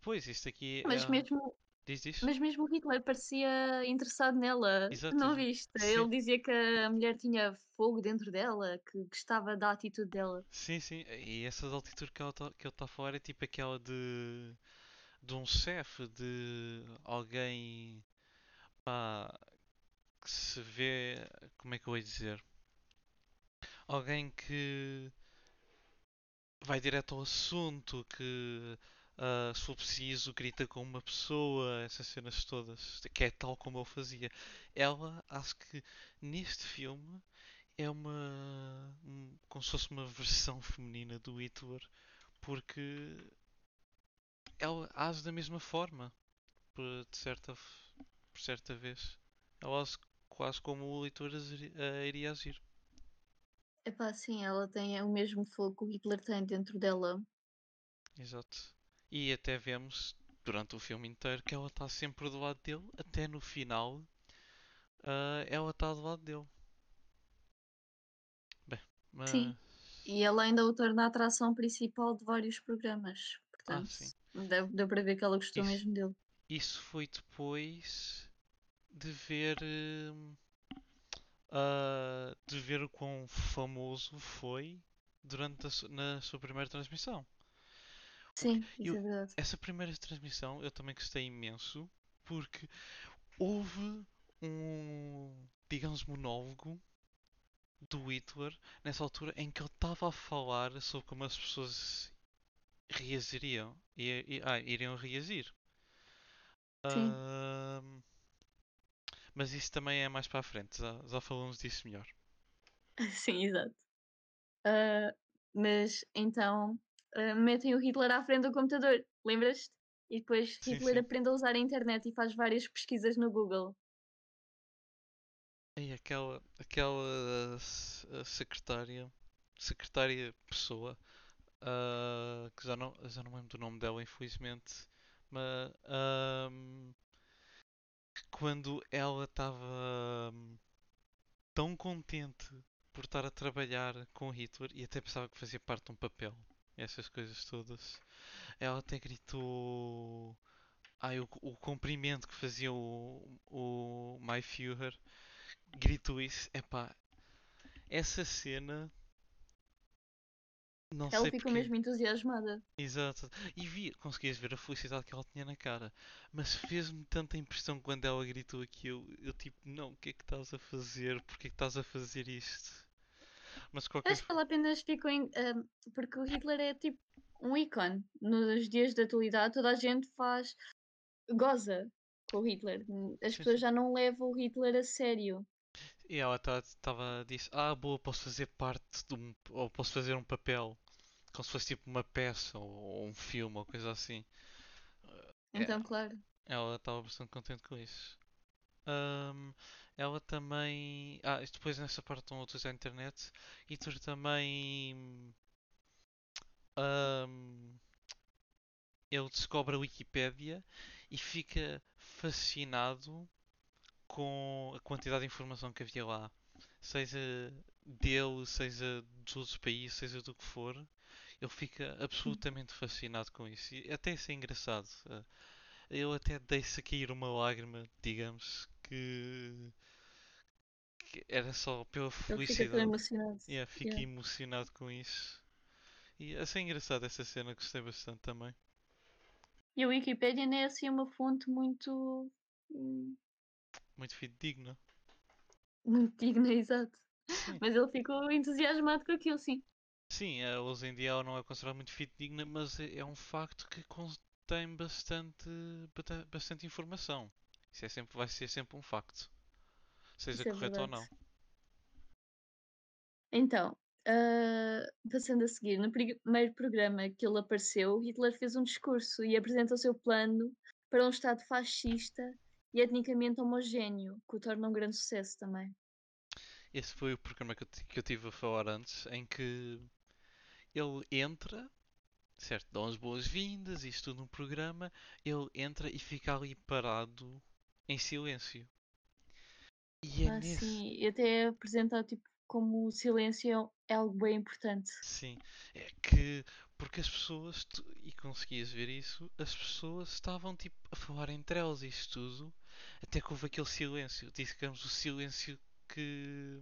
Speaker 1: Pois, isto aqui
Speaker 2: Mas
Speaker 1: é...
Speaker 2: mesmo
Speaker 1: Diz.
Speaker 2: Mas mesmo Hitler parecia interessado nela.
Speaker 1: Exato,
Speaker 2: não viste?
Speaker 1: Sim.
Speaker 2: Ele dizia que a mulher tinha fogo dentro dela, que gostava da atitude dela.
Speaker 1: Sim, sim. E essa atitude tá, que ele está a falar é tipo aquela de. de um chefe, de alguém. pá. que se vê. como é que eu ia dizer? Alguém que. vai direto ao assunto, que Uh, se for preciso, grita com uma pessoa, essas cenas todas, que é tal como eu fazia. Ela, acho que neste filme é uma. Um, como se fosse uma versão feminina do Hitler, porque ela age da mesma forma, por, de certa, por certa vez. Ela age quase como o Hitler iria agir.
Speaker 2: Epá, sim, ela tem o mesmo fogo que o Hitler tem dentro dela.
Speaker 1: Exato. E até vemos durante o filme inteiro que ela está sempre do lado dele, até no final uh, ela está do lado dele. Bem, mas...
Speaker 2: Sim. E ela ainda o torna a atração principal de vários programas. Portanto, ah. Deu, deu para ver que ela gostou isso, mesmo dele.
Speaker 1: Isso foi depois de ver. Uh, de ver o quão famoso foi durante a, na sua primeira transmissão.
Speaker 2: Sim, isso eu, é verdade.
Speaker 1: Essa primeira transmissão eu também gostei imenso porque houve um, digamos, monólogo do Hitler nessa altura em que ele estava a falar sobre como as pessoas reagiriam. E, e, ah, iriam reagir.
Speaker 2: Sim.
Speaker 1: Uh, mas isso também é mais para a frente, já, já falamos disso melhor.
Speaker 2: Sim, exato. Uh, mas então uh, metem o Hitler à frente do computador, lembras-te? E depois sim, Hitler sim. aprende a usar a internet e faz várias pesquisas no Google.
Speaker 1: E aquela, aquela secretária, secretária pessoa, uh, que já não, já não lembro do nome dela, infelizmente, mas um, quando ela estava um, tão contente por estar a trabalhar com Hitler e até pensava que fazia parte de um papel essas coisas todas. Ela até gritou. Ai, o, o cumprimento que fazia o, o My Führer gritou isso. Epá, essa cena.
Speaker 2: Não ela ficou porque... mesmo entusiasmada.
Speaker 1: Exato. E vi, conseguias ver a felicidade que ela tinha na cara. Mas fez-me tanta impressão quando ela gritou aquilo. Eu tipo, não, o que é que estás a fazer? Porquê é que estás a fazer isto?
Speaker 2: Mas qualquer... Acho que ela apenas ficou em. Uh, porque o Hitler é tipo um ícone. Nos dias da atualidade, toda a gente faz. goza com o Hitler. As pessoas já não levam o Hitler a sério.
Speaker 1: E ela estava tá, disse: Ah, boa, posso fazer parte de um. ou posso fazer um papel. Como se fosse tipo uma peça ou, ou um filme ou coisa assim. É,
Speaker 2: Então, claro.
Speaker 1: ela estava bastante contente com isso. Ahm, ela também. Ah, depois nessa parte estão utilizar a internet. E tu também. ahm, ele descobre a Wikipédia e fica fascinado com a quantidade de informação que havia lá. Seja dele, seja dos outros países, seja do que for. Ele fica absolutamente fascinado com isso. E até isso é engraçado. Ah, Eu até deixo cair uma lágrima, digamos, que, que era só pela
Speaker 2: Ele tão
Speaker 1: felicidade.
Speaker 2: emocionado.
Speaker 1: E yeah, fiquei
Speaker 2: Yeah.
Speaker 1: emocionado com isso. E achei engraçado essa cena, gostei bastante também.
Speaker 2: E a Wikipédia não é assim uma fonte muito. hum,
Speaker 1: Muito fidedigno.
Speaker 2: muito digna, exato.
Speaker 1: Sim,
Speaker 2: Mas ele ficou entusiasmado com aquilo, sim.
Speaker 1: sim, em dia ela não é considerada muito fidedigna, mas é é um facto que contém bastante, bastante informação. Isso é sempre, vai ser sempre um facto, seja
Speaker 2: Isso é
Speaker 1: correto ou
Speaker 2: verdade.
Speaker 1: não.
Speaker 2: Então, ah, passando a seguir, no primeiro programa que ele apareceu, Hitler fez um discurso e apresenta o seu plano para um Estado fascista e etnicamente homogéneo, que o torna um grande sucesso também.
Speaker 1: Esse foi o programa que eu, ti- que eu tive a falar antes, em que ele entra certo, dão as boas-vindas, isto tudo no programa, ele entra e fica ali parado em silêncio. E é
Speaker 2: Ah,
Speaker 1: nesse.
Speaker 2: sim, e até apresentar tipo, como o silêncio é algo bem importante.
Speaker 1: Sim, é que. Porque as pessoas, e conseguias ver isso, as pessoas estavam tipo a falar entre elas isto tudo, até que houve aquele silêncio, digamos o silêncio que,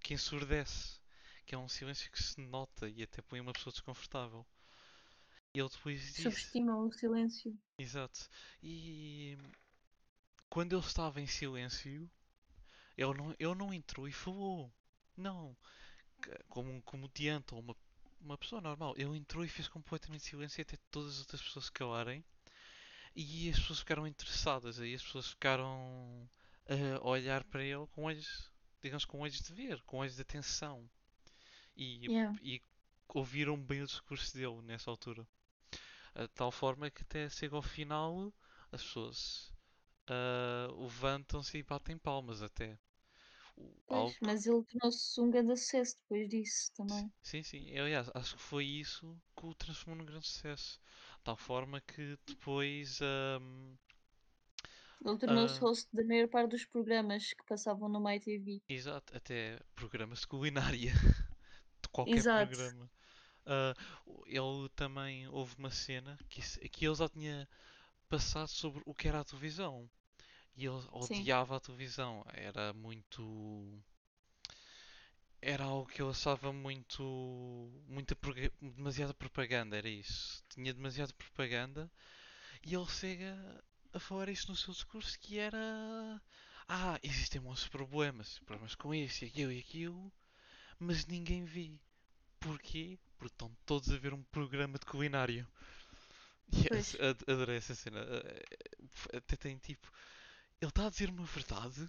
Speaker 1: que ensurdece, que é um silêncio que se nota e até põe uma pessoa desconfortável. E ele depois disse,
Speaker 2: Subestimam o silêncio.
Speaker 1: exato, e quando ele estava em silêncio, ele não, ele não entrou e falou. Não, como um comediante ou uma, uma pessoa normal. Ele entrou e fez completamente silêncio até todas as outras pessoas se calarem. E as pessoas ficaram interessadas. Aí as pessoas ficaram a olhar para ele com olhos, digamos, com olhos de ver, com olhos de atenção. E,
Speaker 2: Yeah.
Speaker 1: e ouviram bem o discurso dele nessa altura. De tal forma que até chega ao final, as pessoas ah, levantam-se e batem palmas até.
Speaker 2: Pois, mas ele tornou-se um grande sucesso depois disso também.
Speaker 1: Sim, sim. Eu, aliás, acho que foi isso que o transformou num grande sucesso. De tal forma que depois. ahm,
Speaker 2: Ele tornou-se
Speaker 1: ah,
Speaker 2: host da maior parte dos programas que passavam no MyTV.
Speaker 1: exato, até programas de culinária. De qualquer
Speaker 2: Exato,
Speaker 1: programa. Ah, ele também houve uma cena que, que ele já tinha passado sobre o que era a televisão. E ele
Speaker 2: sim.
Speaker 1: odiava a televisão. Era muito. Era algo que eu achava muito. Muita, demasiada propaganda, era isso. Tinha demasiada propaganda e ele chega a falar isso no seu discurso que era. Ah, existem muitos problemas, problemas com isso e aquilo e aquilo, mas ninguém vê. Porquê? Porque estão todos a ver um programa de culinário. Ad- adorei essa cena. Eh, Até tem tipo. Ele está a dizer uma verdade,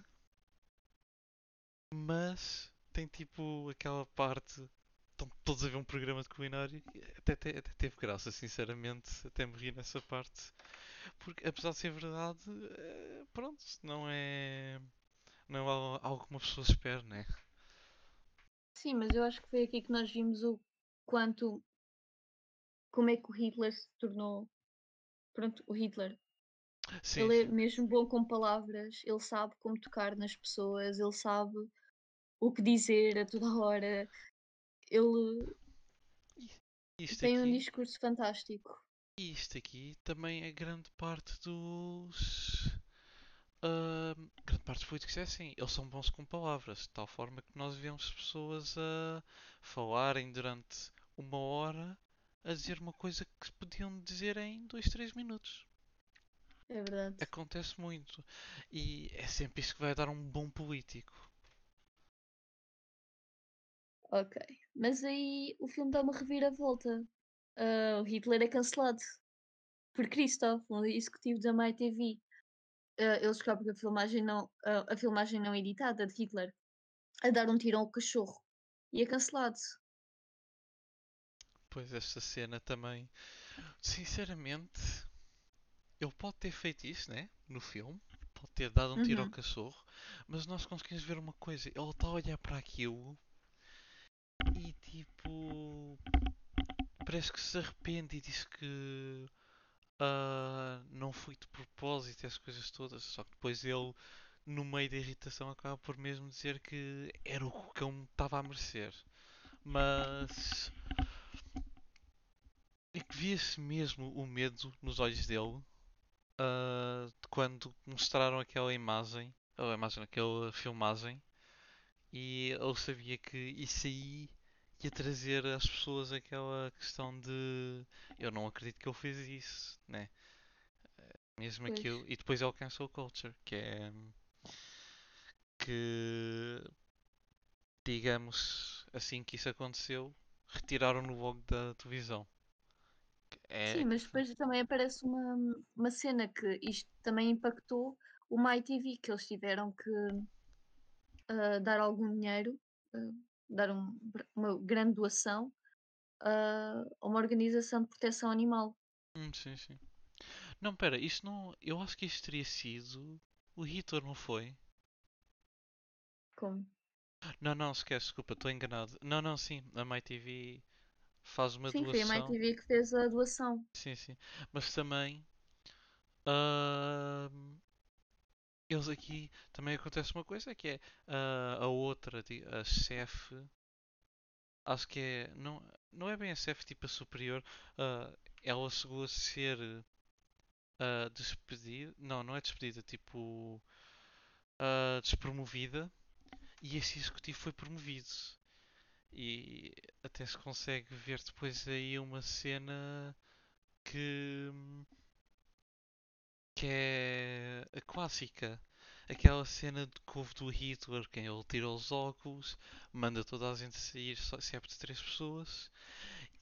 Speaker 1: mas tem tipo aquela parte. Estão todos a ver um programa de culinário. Até, até, até teve graça, sinceramente. Até me ri nessa parte. Porque apesar de ser verdade, eh, pronto, não é. Não é algo que uma pessoa espera, né?
Speaker 2: sim, mas eu acho que foi aqui que nós vimos o quanto, como é que o Hitler se tornou, pronto, o Hitler.
Speaker 1: Sim,
Speaker 2: Ele é
Speaker 1: sim.
Speaker 2: mesmo bom com palavras, ele sabe como tocar nas pessoas, ele sabe o que dizer a toda hora, ele
Speaker 1: Isto
Speaker 2: tem um
Speaker 1: aqui,
Speaker 2: discurso fantástico.
Speaker 1: isto aqui também é grande parte dos. ah, grande parte dos políticos é assim, eles são bons com palavras, de tal forma que nós vemos pessoas a falarem durante uma hora a dizer uma coisa que podiam dizer em dois, três minutos.
Speaker 2: É verdade.
Speaker 1: Acontece muito. E é sempre isso que vai dar um bom político.
Speaker 2: Ok. Mas aí o filme dá uma reviravolta. Ah, o Hitler é cancelado por Christoph, um executivo da MyTV. Ah, eles descobrem a filmagem não, ah, a filmagem não editada de Hitler a dar um tiro ao cachorro. E é cancelado.
Speaker 1: Pois esta cena também. Sinceramente, ele pode ter feito isso, né? No filme, pode ter dado um tiro ao
Speaker 2: Uhum,
Speaker 1: cachorro, mas nós conseguimos ver uma coisa: ele está a olhar para aquilo e tipo. Parece que se arrepende e diz que ah, não foi de propósito, essas coisas todas. Só que depois ele, no meio da irritação, acaba por mesmo dizer que era o que o cão estava a merecer. Mas é que via-se mesmo o medo nos olhos dele ah, de quando mostraram aquela imagem, a imagem, aquela filmagem, e ele sabia que isso aí ia trazer às pessoas aquela questão de eu não acredito que ele fez isso, né? Mesmo aquilo.
Speaker 2: pois.
Speaker 1: E depois é o cancel culture, que é que digamos assim que isso aconteceu, retiraram-no logo da televisão. É
Speaker 2: Sim, mas depois também aparece uma, uma cena que isto também impactou o MyTV, que eles tiveram que ah, dar algum dinheiro, ah, dar um- uma grande doação ah, a uma organização de proteção animal.
Speaker 1: Hum, sim, sim. Não, pera, isto não. Eu acho que isto teria sido o Hitler, não foi?
Speaker 2: Como?
Speaker 1: Não, não, esquece, desculpa, estou enganado. Não, não, sim, a MyTV faz uma
Speaker 2: Sim, foi a
Speaker 1: doação.
Speaker 2: MyTV que fez a doação.
Speaker 1: Sim, sim. Mas também. ahm, eles aqui também acontece uma coisa que é ah, a outra, a chefe, acho que é. Não, não é bem a chefe tipo a superior. ah, ela chegou a ser ah, despedida. Não, não é despedida, tipo. despromovida. E esse executivo foi promovido. E até se consegue ver depois aí uma cena que, que é a clássica. Aquela cena de que houve do Hitler, quem ele tira os óculos, manda toda a gente sair, só, exceto de três pessoas,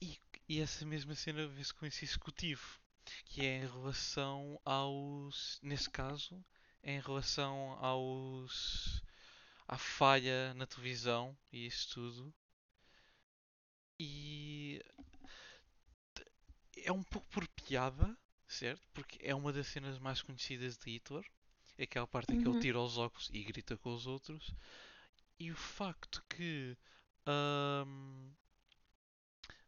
Speaker 1: e, e essa mesma cena vê-se com esse executivo, que é em relação aos. Nesse caso, é em relação aos. à falha na televisão e isso tudo. E é um pouco por piada, certo? Porque é uma das cenas mais conhecidas de Hitler. É aquela parte em que ele
Speaker 2: Uhum.
Speaker 1: tira os óculos e grita com os outros. E o facto que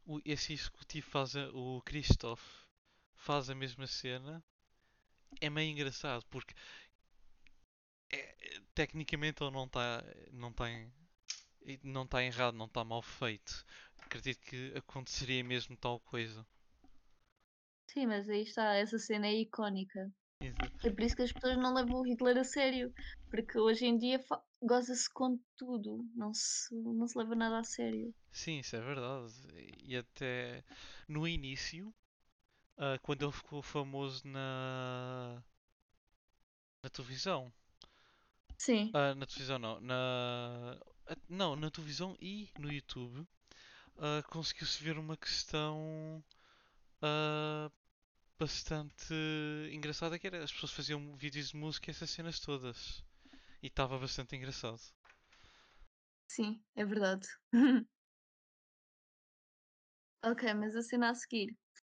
Speaker 1: o- esse executivo faz a- o Christoph faz a mesma cena é meio engraçado porque é- tecnicamente ele não está não tem não está errado, não está mal feito. Acredito que aconteceria mesmo tal coisa.
Speaker 2: Sim, mas aí está, essa cena é icónica.
Speaker 1: Exato.
Speaker 2: É por isso que as pessoas não levam o Hitler a sério, porque hoje em dia goza-se com tudo, não se, não se leva nada a sério.
Speaker 1: Sim, isso é verdade. E até no início, ah, quando ele ficou famoso na, na televisão.
Speaker 2: Sim,
Speaker 1: Ah, na televisão não, na. Não, na televisão e no YouTube ah, conseguiu-se ver uma questão ah, bastante engraçada que era as pessoas faziam vídeos de música essas cenas todas. E estava bastante engraçado.
Speaker 2: sim, é verdade. Ok, mas a cena a seguir,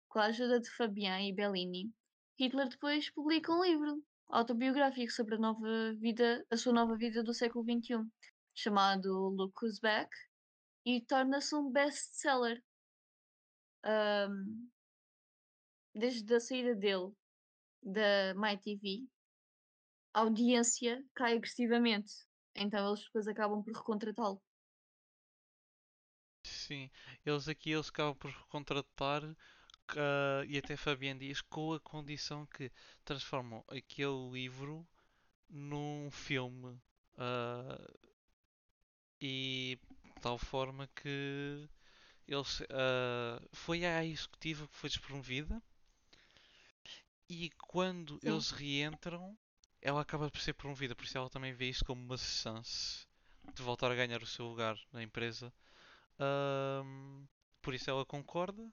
Speaker 2: com a ajuda de Fabian e Bellini, Hitler depois publica um livro autobiográfico sobre a nova vida, a sua nova vida do século XXI, chamado Look Who's Back, e torna-se um best-seller. Ahm, desde a saída dele da MyTV, a audiência cai agressivamente. Então eles depois acabam por recontratá-lo.
Speaker 1: Sim, eles aqui eles acabam por contratar ah, e até Fabiano diz com a condição que transformam aquele livro num filme ah, e tal forma que eles ah, foi à executiva que foi despromovida e quando
Speaker 2: Sim,
Speaker 1: eles reentram ela acaba por ser promovida, por isso ela também vê isto como uma chance de voltar a ganhar o seu lugar na empresa. Por isso ela concorda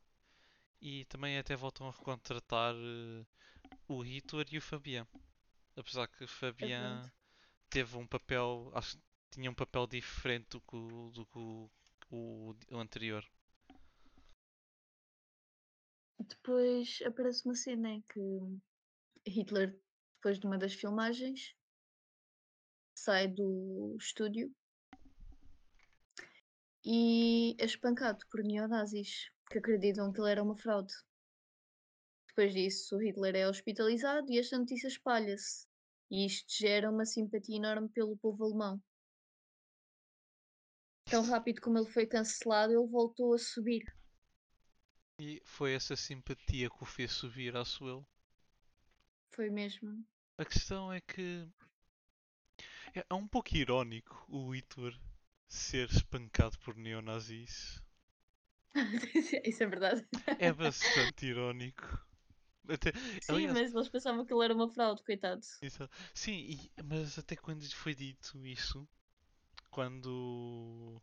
Speaker 1: e também até voltam a recontratar eh, o Hitler e o Fabian. Apesar que o
Speaker 2: é.
Speaker 1: Fabian teve um papel, acho que tinha um papel diferente do que o, do que o, o- anterior.
Speaker 2: Depois aparece uma cena em que Hitler, depois de uma das filmagens, sai do estúdio e é espancado por neonazis que acreditam que ele era uma fraude. Depois disso, Hitler é hospitalizado e esta notícia espalha-se. E isto gera uma simpatia enorme pelo povo alemão. Tão rápido como ele foi cancelado, ele voltou a subir.
Speaker 1: E foi essa simpatia que o fez subir, acho eu.
Speaker 2: Foi mesmo.
Speaker 1: A questão é que é, é um pouco irónico o Hitler ser espancado por neonazis.
Speaker 2: Isso é verdade.
Speaker 1: É bastante irónico. Até,
Speaker 2: Sim,
Speaker 1: aliás,
Speaker 2: mas eles pensavam que ele era uma fraude, coitado.
Speaker 1: Isso- Sim, e- mas até quando foi dito isso, quando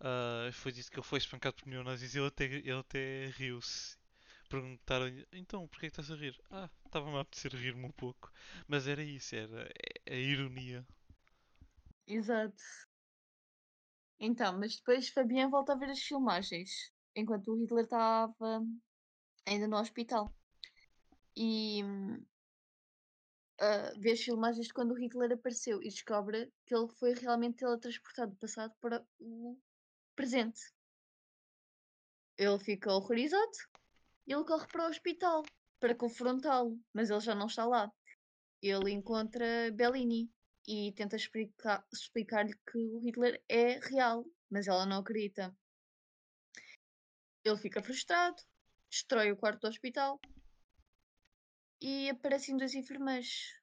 Speaker 1: ah, foi dito que ele foi espancado por neonazis, ele até, ele até riu-se. Perguntaram-lhe, então, porquê é que estás a rir? Ah, estava-me a apetecer rir-me um pouco. Mas era isso, era a ironia.
Speaker 2: Exato. Então, mas depois Fabian volta a ver as filmagens, enquanto o Hitler estava ainda no hospital. E hum, ah, vê as filmagens de quando o Hitler apareceu e descobre que ele foi realmente teletransportado do passado para o presente. Ele fica horrorizado e ele corre para o hospital para confrontá-lo, mas ele já não está lá. Ele encontra Bellini e tenta explica- explicar-lhe que o Hitler é real, mas ela não acredita. Ele fica frustrado, destrói o quarto do hospital e aparecem dois enfermeiros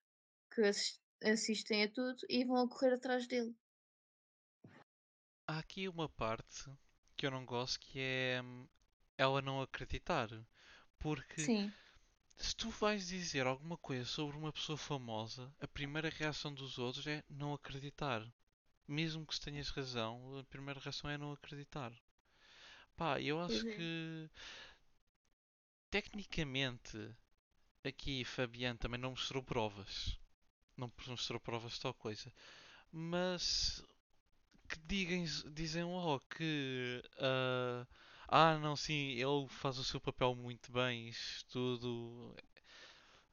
Speaker 2: que assis- assistem a tudo e vão a correr atrás dele.
Speaker 1: Há aqui uma parte que eu não gosto que é hum, ela não acreditar. Porque
Speaker 2: Sim,
Speaker 1: se tu vais dizer alguma coisa sobre uma pessoa famosa, a primeira reação dos outros é não acreditar. Mesmo que tenhas razão, a primeira reação é não acreditar. Pá, eu
Speaker 2: pois
Speaker 1: acho
Speaker 2: é.
Speaker 1: que tecnicamente aqui Fabiano também não mostrou provas. Não mostrou provas tal coisa. Mas que digam, dizem logo que ah, ah não sim, ele faz o seu papel muito bem, isto tudo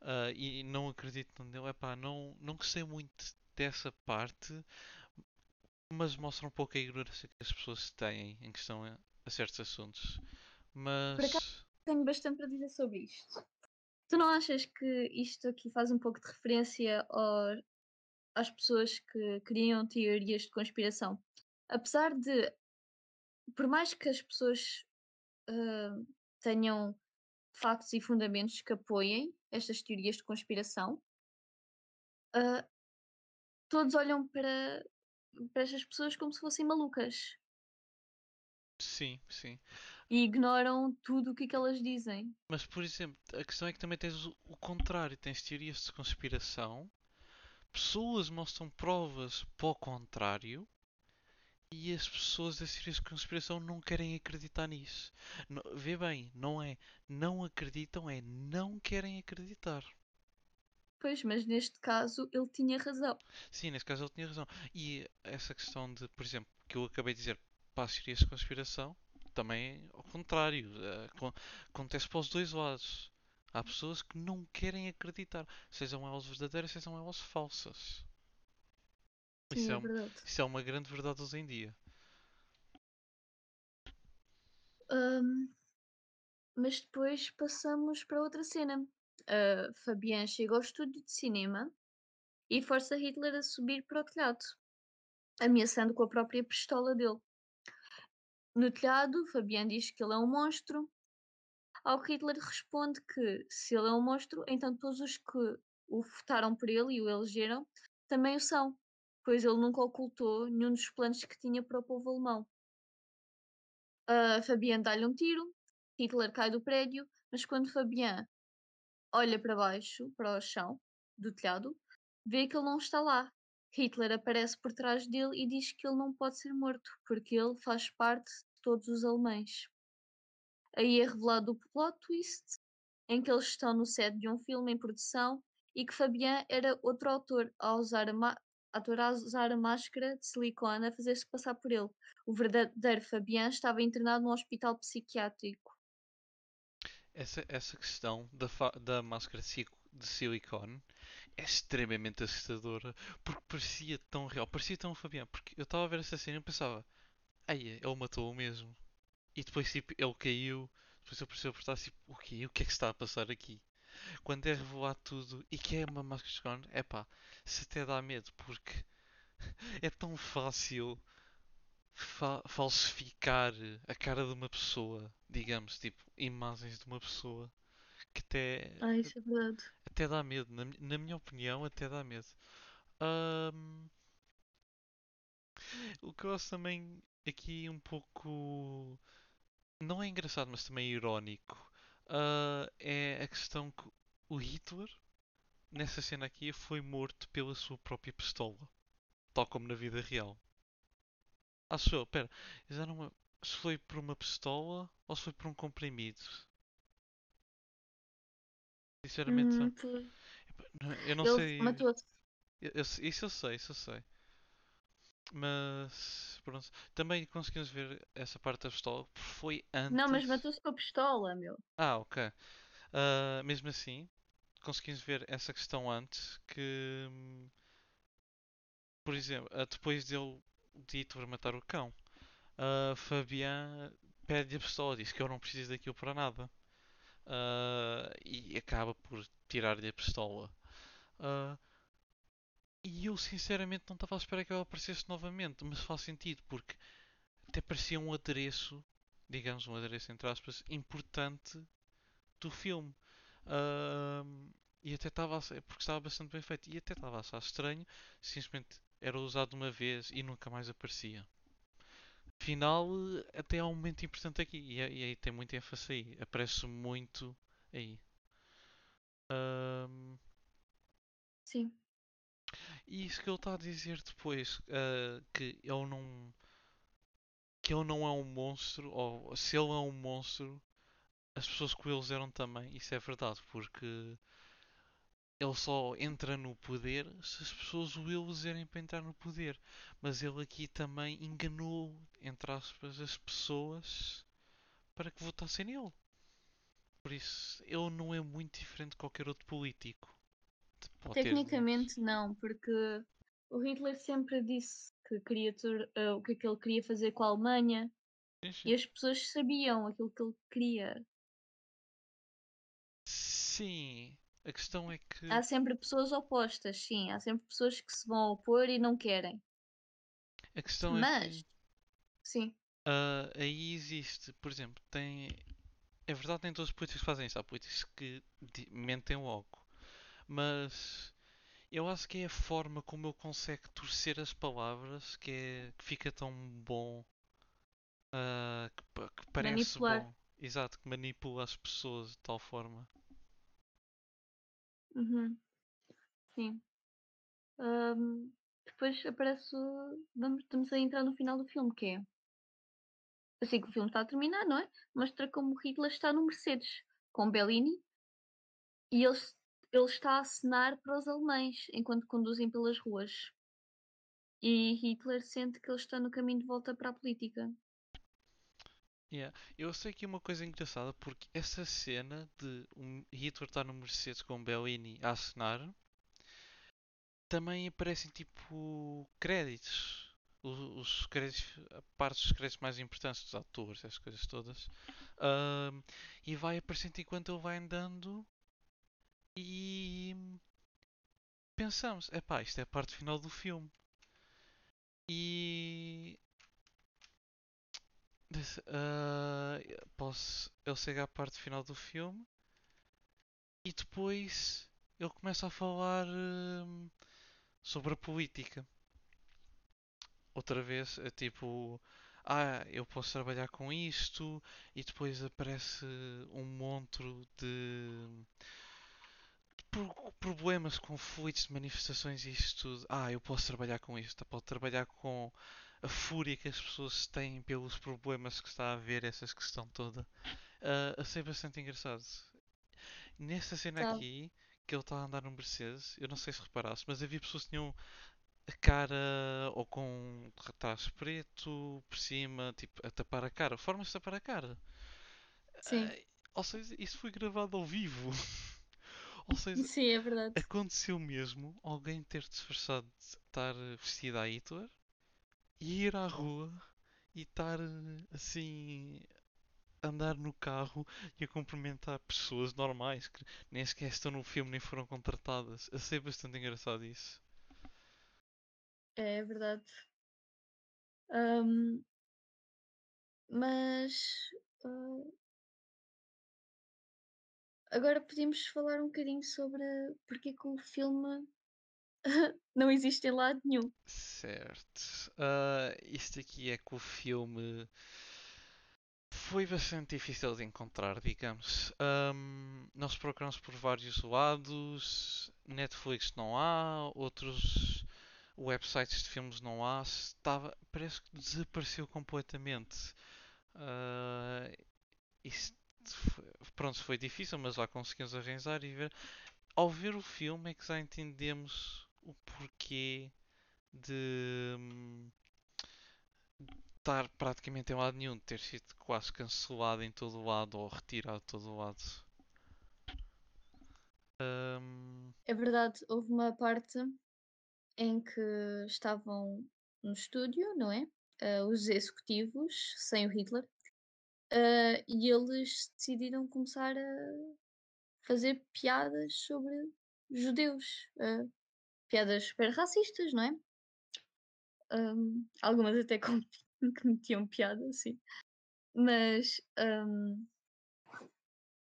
Speaker 1: ah, e não acredito nele. Epá, não, não gostei muito dessa parte, mas mostra um pouco a ignorância que as pessoas têm em questão a, a certos assuntos.
Speaker 2: Por acaso
Speaker 1: Mas
Speaker 2: tenho bastante para dizer sobre isto. Tu não achas que isto aqui faz um pouco de referência ao- às pessoas que criam teorias de conspiração? Apesar de, por mais que as pessoas ah, tenham factos e fundamentos que apoiem estas teorias de conspiração, ah, todos olham para, para estas pessoas como se fossem malucas
Speaker 1: sim, sim.
Speaker 2: E ignoram tudo o que, é que elas dizem.
Speaker 1: Mas por exemplo, a questão é que também tens o, o contrário, tens teorias de conspiração, pessoas mostram provas para o contrário e as pessoas das teorias de conspiração não querem acreditar nisso. No- vê bem, não é não acreditam, é não querem acreditar.
Speaker 2: Pois, mas neste caso ele tinha razão.
Speaker 1: Sim, nesse caso ele tinha razão. E essa questão de, por exemplo, que eu acabei de dizer para as teorias de conspiração, também ao contrário, eh, acon- acontece para os dois lados. Há pessoas que não querem acreditar, sejam elas verdadeiras, sejam elas falsas.
Speaker 2: Sim,
Speaker 1: Isso é,
Speaker 2: é
Speaker 1: um- isso é uma grande verdade hoje em dia.
Speaker 2: Ahm, mas depois passamos para outra cena. Uh, Fabian chega ao estúdio de cinema e força Hitler a subir para o telhado, ameaçando com a própria pistola dele. No telhado, Fabian diz que ele é um monstro, ao que Hitler responde que se ele é um monstro, então todos os que o votaram por ele e o elegeram também o são, pois ele nunca ocultou nenhum dos planos que tinha para o povo alemão. Uh, Fabian dá-lhe um tiro, Hitler cai do prédio, mas quando Fabian olha para baixo, para o chão do telhado, vê que ele não está lá. Hitler aparece por trás dele e diz que ele não pode ser morto, porque ele faz parte de todos os alemães. Aí é revelado o plot twist, em que eles estão no set de um filme em produção e que Fabian era outro autor a usar a, ator a usar a máscara de silicone a fazer-se passar por ele. O verdadeiro Fabian estava internado num hospital psiquiátrico.
Speaker 1: Essa, essa questão da, da máscara de silicone é extremamente assustadora porque parecia tão real, parecia tão Fabiano. Porque eu estava a ver essa cena e pensava, ai, ele matou-o mesmo. E depois, tipo, ele caiu. Depois eu percebi por tipo, o quê? O que é que está a passar aqui? Quando é revelado tudo e que é uma máscara é pá, se até dá medo porque é tão fácil fa falsificar a cara de uma pessoa, digamos, tipo, imagens de uma pessoa que até,
Speaker 2: Ah, isso é verdade.
Speaker 1: até dá medo, na, na minha opinião, até dá medo. Ahm, o que eu acho também aqui um pouco, não é engraçado, mas também irónico, ah, é a questão que o Hitler, nessa cena aqui, foi morto pela sua própria pistola, tal como na vida real. Acho eu, pera, já não se foi por uma pistola ou se foi por um comprimido. Sinceramente,
Speaker 2: Hum,
Speaker 1: não- eu não
Speaker 2: Ele
Speaker 1: sei.
Speaker 2: matou-se.
Speaker 1: isso eu sei, isso eu sei. Mas pronto, também conseguimos ver essa parte da pistola. Foi
Speaker 2: Não, mas
Speaker 1: antes.
Speaker 2: matou-se com a pistola, meu.
Speaker 1: Ah, ok. Ah, mesmo assim, conseguimos ver essa questão antes que, por exemplo, ah, depois dele dito para matar o cão, a Fabian pede a pistola, diz que eu não preciso daquilo para nada. Ah, e acaba por tirar-lhe a pistola. Ah, e eu sinceramente não estava à espera que ela aparecesse novamente, mas faz sentido, porque até parecia um adereço, digamos um adereço entre aspas, importante do filme. Ahm, e até estava porque estava bastante bem feito, e até estava a achar estranho, simplesmente era usado uma vez e nunca mais aparecia. Afinal, eh, até há um momento importante aqui, e, e aí tem muito ênfase aí, aparece muito aí. Ahm,
Speaker 2: Sim.
Speaker 1: e isso que ele está a dizer depois, ah, que ele não que ele não é um monstro, ou se ele é um monstro, as pessoas que eles eram também, isso é verdade, porque ele só entra no poder se as pessoas o elegerem para entrar no poder. Mas ele aqui também enganou, entre aspas, as pessoas para que votassem nele. Por isso, ele não é muito diferente de qualquer outro político. Pode ter.
Speaker 2: Tecnicamente não, porque o Hitler sempre disse que queria ter, eh, o que é que ele queria fazer com a Alemanha
Speaker 1: Sim, sim.
Speaker 2: e as pessoas sabiam aquilo que ele queria.
Speaker 1: Sim, a questão é que.
Speaker 2: Há sempre pessoas opostas, sim, há sempre pessoas que se vão opor e não querem.
Speaker 1: A questão é que.
Speaker 2: Mas, sim,
Speaker 1: ah, aí existe, por exemplo, tem. É verdade, nem todos os políticos fazem isso. Há políticos que mentem logo. Mas eu acho que é a forma como ele consegue torcer as palavras que, é, que fica tão bom, ah, que, que parece
Speaker 2: manipular.
Speaker 1: bom. Exato, que manipula as pessoas de tal forma.
Speaker 2: Uhum, sim. Depois aparece. Vamos, estamos a entrar no final do filme, que é. Assim que o filme está a terminar, não é? Mostra como Hitler está no Mercedes com Bellini e ele, ele está a acenar para os alemães enquanto conduzem pelas ruas. E Hitler sente que ele está no caminho de volta para a política.
Speaker 1: Yeah. Eu sei que é uma coisa engraçada porque essa cena de um Hitler estar no Mercedes com Bellini a acenar também aparecem tipo créditos. Os, os créditos, a parte dos créditos mais importantes dos atores, essas coisas todas. Ahm, e vai aparecendo enquanto ele vai andando e pensamos, epá, isto é a parte final do filme. E ah, posso, ele chega à parte final do filme e depois ele começa a falar hum, sobre a política. Outra vez, é tipo, ah, eu posso trabalhar com isto, e depois aparece um monstro de pro- problemas, conflitos, de manifestações e isto tudo. Ah, eu posso trabalhar com isto, posso trabalhar com a fúria que as pessoas têm pelos problemas que está a haver, essa questão toda. Ah, achei bastante engraçado. Nessa cena
Speaker 2: Tá.
Speaker 1: aqui, que ele está a andar no Mercedes, eu não sei se reparaste, mas havia pessoas que tinham a cara ou com retrato preto por cima, tipo, a tapar a cara, formas de tapar a cara.
Speaker 2: Sim.
Speaker 1: Ah, ou seja, isso foi gravado ao vivo. Ou seja,
Speaker 2: Sim, é verdade.
Speaker 1: aconteceu mesmo alguém ter disfarçado de estar vestida a Hitler ir à rua e estar assim andar no carro e a cumprimentar pessoas normais que nem sequer estão no filme nem foram contratadas. Eu sei bastante engraçado isso.
Speaker 2: É verdade. Ahm, mas ah, agora podemos falar um bocadinho sobre porque é que o filme não existe em lado nenhum.
Speaker 1: Certo. Ah, isto aqui é que o filme foi bastante difícil de encontrar, digamos. Ahm, nós procuramos por vários lados. Netflix não há, outros websites de filmes não há. Estava, parece que desapareceu completamente. Ah, isto foi, pronto, foi difícil, mas lá conseguimos arranjar e ver. Ao ver o filme é que já entendemos o porquê de hum, estar praticamente em lado nenhum, de ter sido quase cancelado em todo o lado ou retirado de todo o lado. Hum,
Speaker 2: É verdade, houve uma parte em que estavam no estúdio, não é? Ah, os executivos, sem o Hitler, ah, e eles decidiram começar a fazer piadas sobre judeus, ah, piadas super racistas, não é? Ahm, algumas até com que metiam piada, sim. Mas ahm,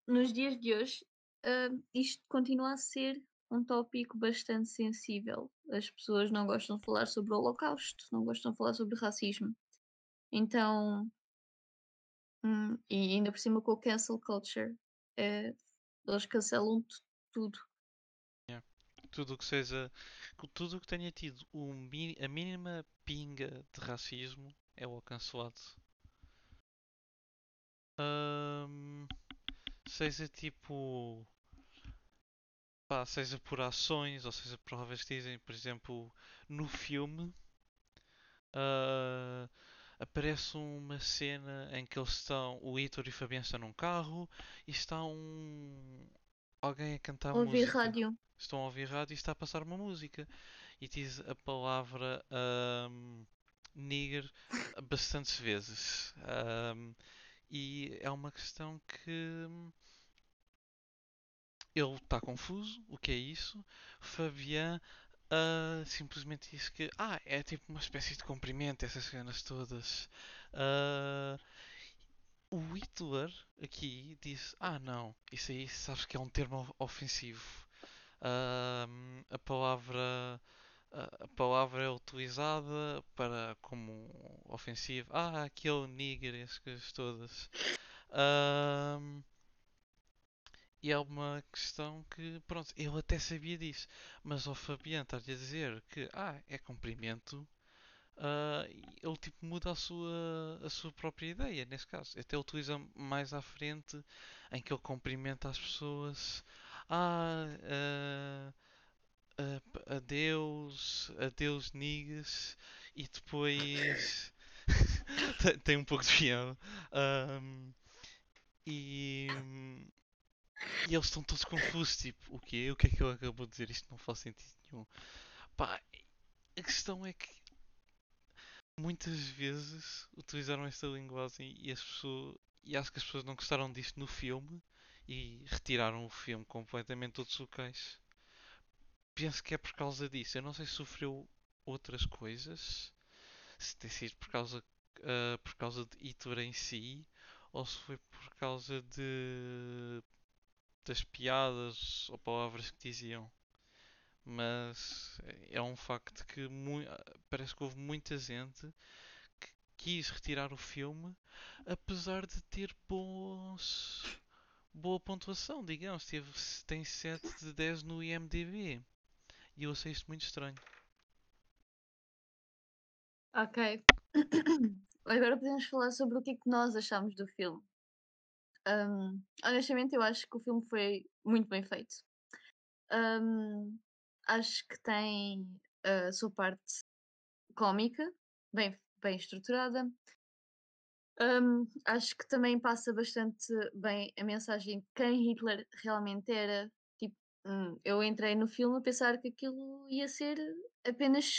Speaker 2: nos dias de hoje, ahm, isto continua a ser um tópico bastante sensível. As pessoas não gostam de falar sobre o Holocausto, não gostam de falar sobre racismo. Então, hum, e ainda por cima com o cancel culture, eh, eles cancelam tu- tudo.
Speaker 1: Tudo o que seja. Tudo o que tenha tido o a mínima pinga de racismo é o cancelado. Hum, seja tipo. Pá, seja por ações ou seja provas que dizem, por exemplo, no filme. ah, aparece uma cena em que eles estão, o Heitor e o Fabiano estão num carro e está um alguém a cantar
Speaker 2: Ouvir
Speaker 1: música.
Speaker 2: rádio.
Speaker 1: Estão a ouvir rádio e está a passar uma música e diz a palavra ahm, nigger bastantes vezes. Ahm, e é uma questão que hum, ele está confuso, o que é isso? Fabian ah, simplesmente diz que ah, é tipo uma espécie de cumprimento, essas cenas todas. Ah, o Hitler aqui disse: Ah, não, isso aí sabes que é um termo ofensivo. Ahm, a palavra a palavra é utilizada para como ofensivo. Ah, aquele nigger, essas coisas todas. Ahm, e é uma questão que, pronto, eu até sabia disso, mas ao Fabiano estar a dizer que, ah, é cumprimento, ah, ele tipo muda a sua, a sua própria ideia, nesse caso. Até utiliza mais à frente, em que ele cumprimenta as pessoas. Ah, ah, p- adeus, adeus niggas, e depois tem, tem um pouco de piada. Ahm, e, e eles estão todos confusos, tipo, o quê? O que é que ele acabou de dizer? Isto não faz sentido nenhum. Pá, a questão é que muitas vezes utilizaram esta linguagem e as pessoas e acho que as pessoas não gostaram disto no filme e retiraram o filme completamente outros locais. Penso que é por causa disso. Eu não sei se sofreu outras coisas, se tem sido por causa ah, por causa de Hitler em si ou se foi por causa de das piadas ou palavras que diziam. Mas é um facto que parece que houve muita gente que quis retirar o filme, apesar de ter bons, boa pontuação, digamos. Teve, tem 7 de 10 no IMDb. E eu achei isto muito estranho.
Speaker 2: Ok. Agora podemos falar sobre o que é que nós achamos do filme. Hum, honestamente, eu acho que o filme foi muito bem feito. Hum, acho que tem a sua parte cómica, bem, bem estruturada. Hum, acho que também passa bastante bem a mensagem de quem Hitler realmente era. Tipo, hum, eu entrei no filme a pensar que aquilo ia ser apenas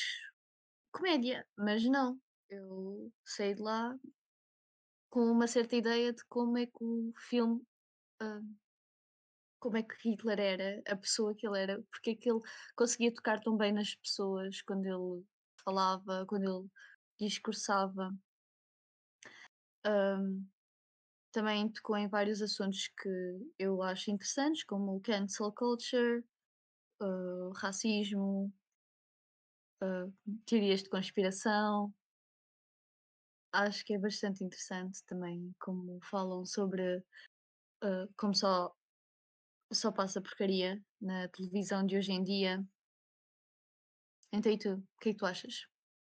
Speaker 2: comédia, mas não. Eu saí de lá com uma certa ideia de como é que o filme, hã, como é que Hitler era, a pessoa que ele era, porque é que ele conseguia tocar tão bem nas pessoas quando ele falava, quando ele discursava. Hã, também tocou em vários assuntos que eu acho interessantes, como o cancel culture, hã, racismo, hã, teorias de conspiração. Acho que é bastante interessante também como falam sobre, hã, como só só passa porcaria na televisão de hoje em dia. Então e tu? O que é que tu achas?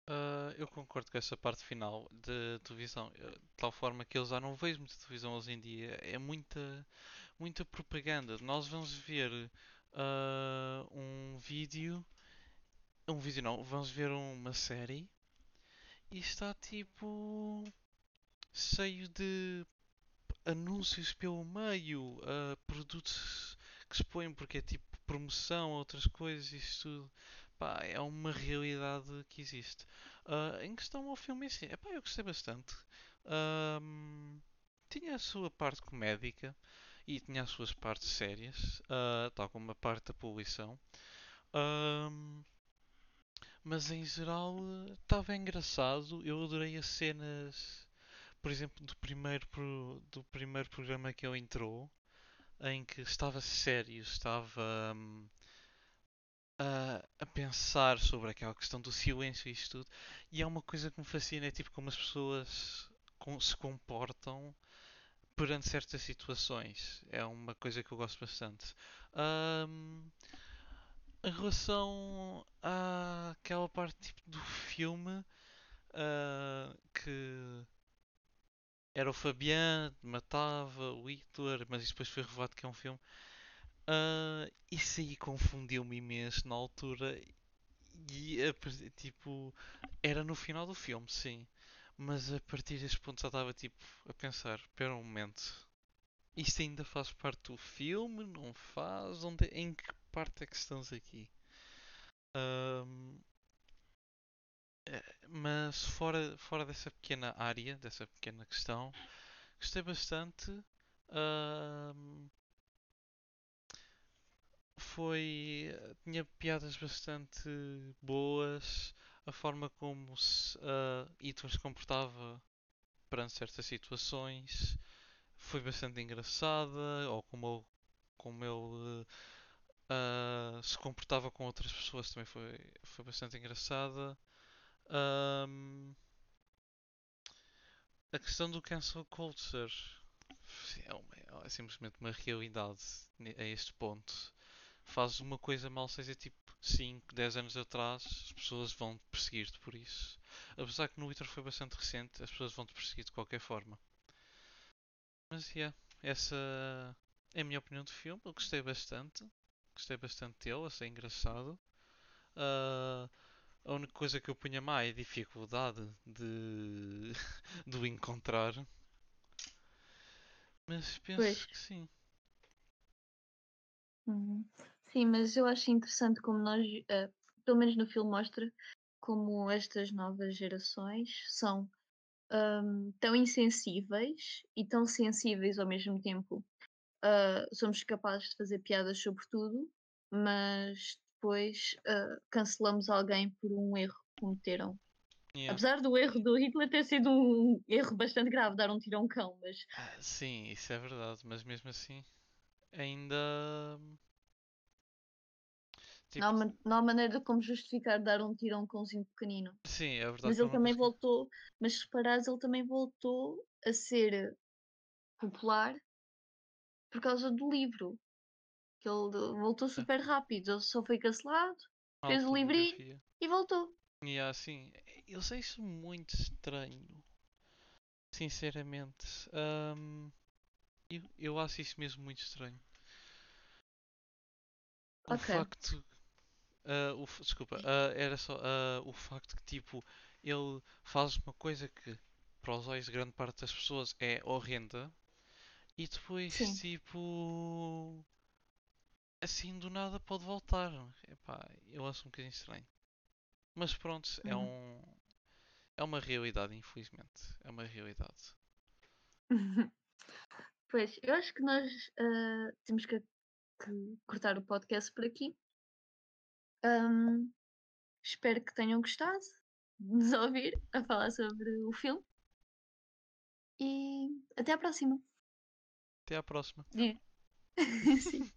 Speaker 1: Ah, eu concordo com essa parte final de televisão, eh, de tal forma que eu já não vejo muita televisão hoje em dia. É muita, muita propaganda. Nós vamos ver ah, um vídeo, um vídeo não, vamos ver uma série e está tipo cheio de anúncios pelo meio, ah, produtos que se põem porque é tipo promoção, outras coisas, isso tudo. Pá, é uma realidade que existe. Ah, em questão ao filme em si, epá, eu gostei bastante. Tinha a sua parte comédica e tinha as suas partes sérias, ah, tal como a parte da poluição. Mas em geral estava engraçado. Eu adorei as cenas, por exemplo, do primeiro, do primeiro programa que ele entrou, em que estava sério, estava hum, a, a pensar sobre aquela questão do silêncio e isto tudo. E é uma coisa que me fascina, é tipo como as pessoas com- se comportam perante certas situações. É uma coisa que eu gosto bastante. Hum, em relação àquela parte tipo, do filme ah, que era o Fabian, matava o Hitler, mas isso depois foi revelado que é um filme. Ah, isso aí confundiu-me imenso na altura e tipo era no final do filme, sim. Mas a partir deste ponto já estava tipo a pensar, espera um momento, isto ainda faz parte do filme? Não faz? Onde, em que parte é que estamos aqui? Ahm, eh, mas fora, fora dessa pequena área, dessa pequena questão, gostei bastante. Foi. tinha piadas bastante boas. A forma como se, Hitler se comportava perante certas situações foi bastante engraçada. Ou como como ele ah, se comportava com outras pessoas também foi, foi bastante engraçada. Ahm, a questão do cancel culture é, uma- é simplesmente uma realidade a este ponto. Fazes uma coisa mal, seja tipo 5, 10 anos atrás, as pessoas vão te perseguir-te por isso. Apesar que no Twitter foi bastante recente, as pessoas vão te perseguir de qualquer forma. Mas, yeah, essa é a minha opinião do filme. Eu gostei bastante. Gostei bastante dele, achei engraçado. Ah, a única coisa que eu punha má é a dificuldade de, de o encontrar. Mas
Speaker 2: Pois.
Speaker 1: penso que sim.
Speaker 2: Uhum. Sim, mas eu acho interessante como nós, eh, pelo menos no filme mostra como estas novas gerações são, hum, tão insensíveis e tão sensíveis ao mesmo tempo. Ah, somos capazes de fazer piadas sobre tudo, mas depois, ah, cancelamos alguém por um erro que cometeram.
Speaker 1: Yeah.
Speaker 2: Apesar do erro do Hitler ter sido um erro bastante grave, dar um tiro a um cão, mas
Speaker 1: Ah, sim, isso é verdade, mas mesmo assim, ainda.
Speaker 2: não há,
Speaker 1: Tipo,
Speaker 2: ma- não há maneira como justificar dar um tiro a um cãozinho pequenino.
Speaker 1: sim, é verdade
Speaker 2: Mas ele
Speaker 1: não
Speaker 2: também
Speaker 1: consegui.
Speaker 2: voltou, mas se reparares, ele também voltou a ser popular por causa do livro, que ele voltou
Speaker 1: A
Speaker 2: super rápido, ele só foi cancelado, fez o livrinho e voltou.
Speaker 1: E assim, eu sei isso muito estranho. Sinceramente. Ahm, eu, eu acho isso mesmo muito estranho. O
Speaker 2: Ok,
Speaker 1: facto. ah, o desculpa, ah, era só ah, o facto que, tipo, ele faz uma coisa que, para os olhos de grande parte das pessoas, é horrenda. E depois,
Speaker 2: sim.
Speaker 1: tipo. Assim do nada pode voltar. Epá, eu acho um bocadinho estranho. Mas pronto, é
Speaker 2: Uhum.
Speaker 1: um. É uma realidade, infelizmente. É uma realidade.
Speaker 2: Pois, eu acho que nós ah, temos que, que cortar o podcast por aqui. Ahm, espero que tenham gostado de nos ouvir a falar sobre o filme. E até à próxima.
Speaker 1: Até à próxima.
Speaker 2: Sim.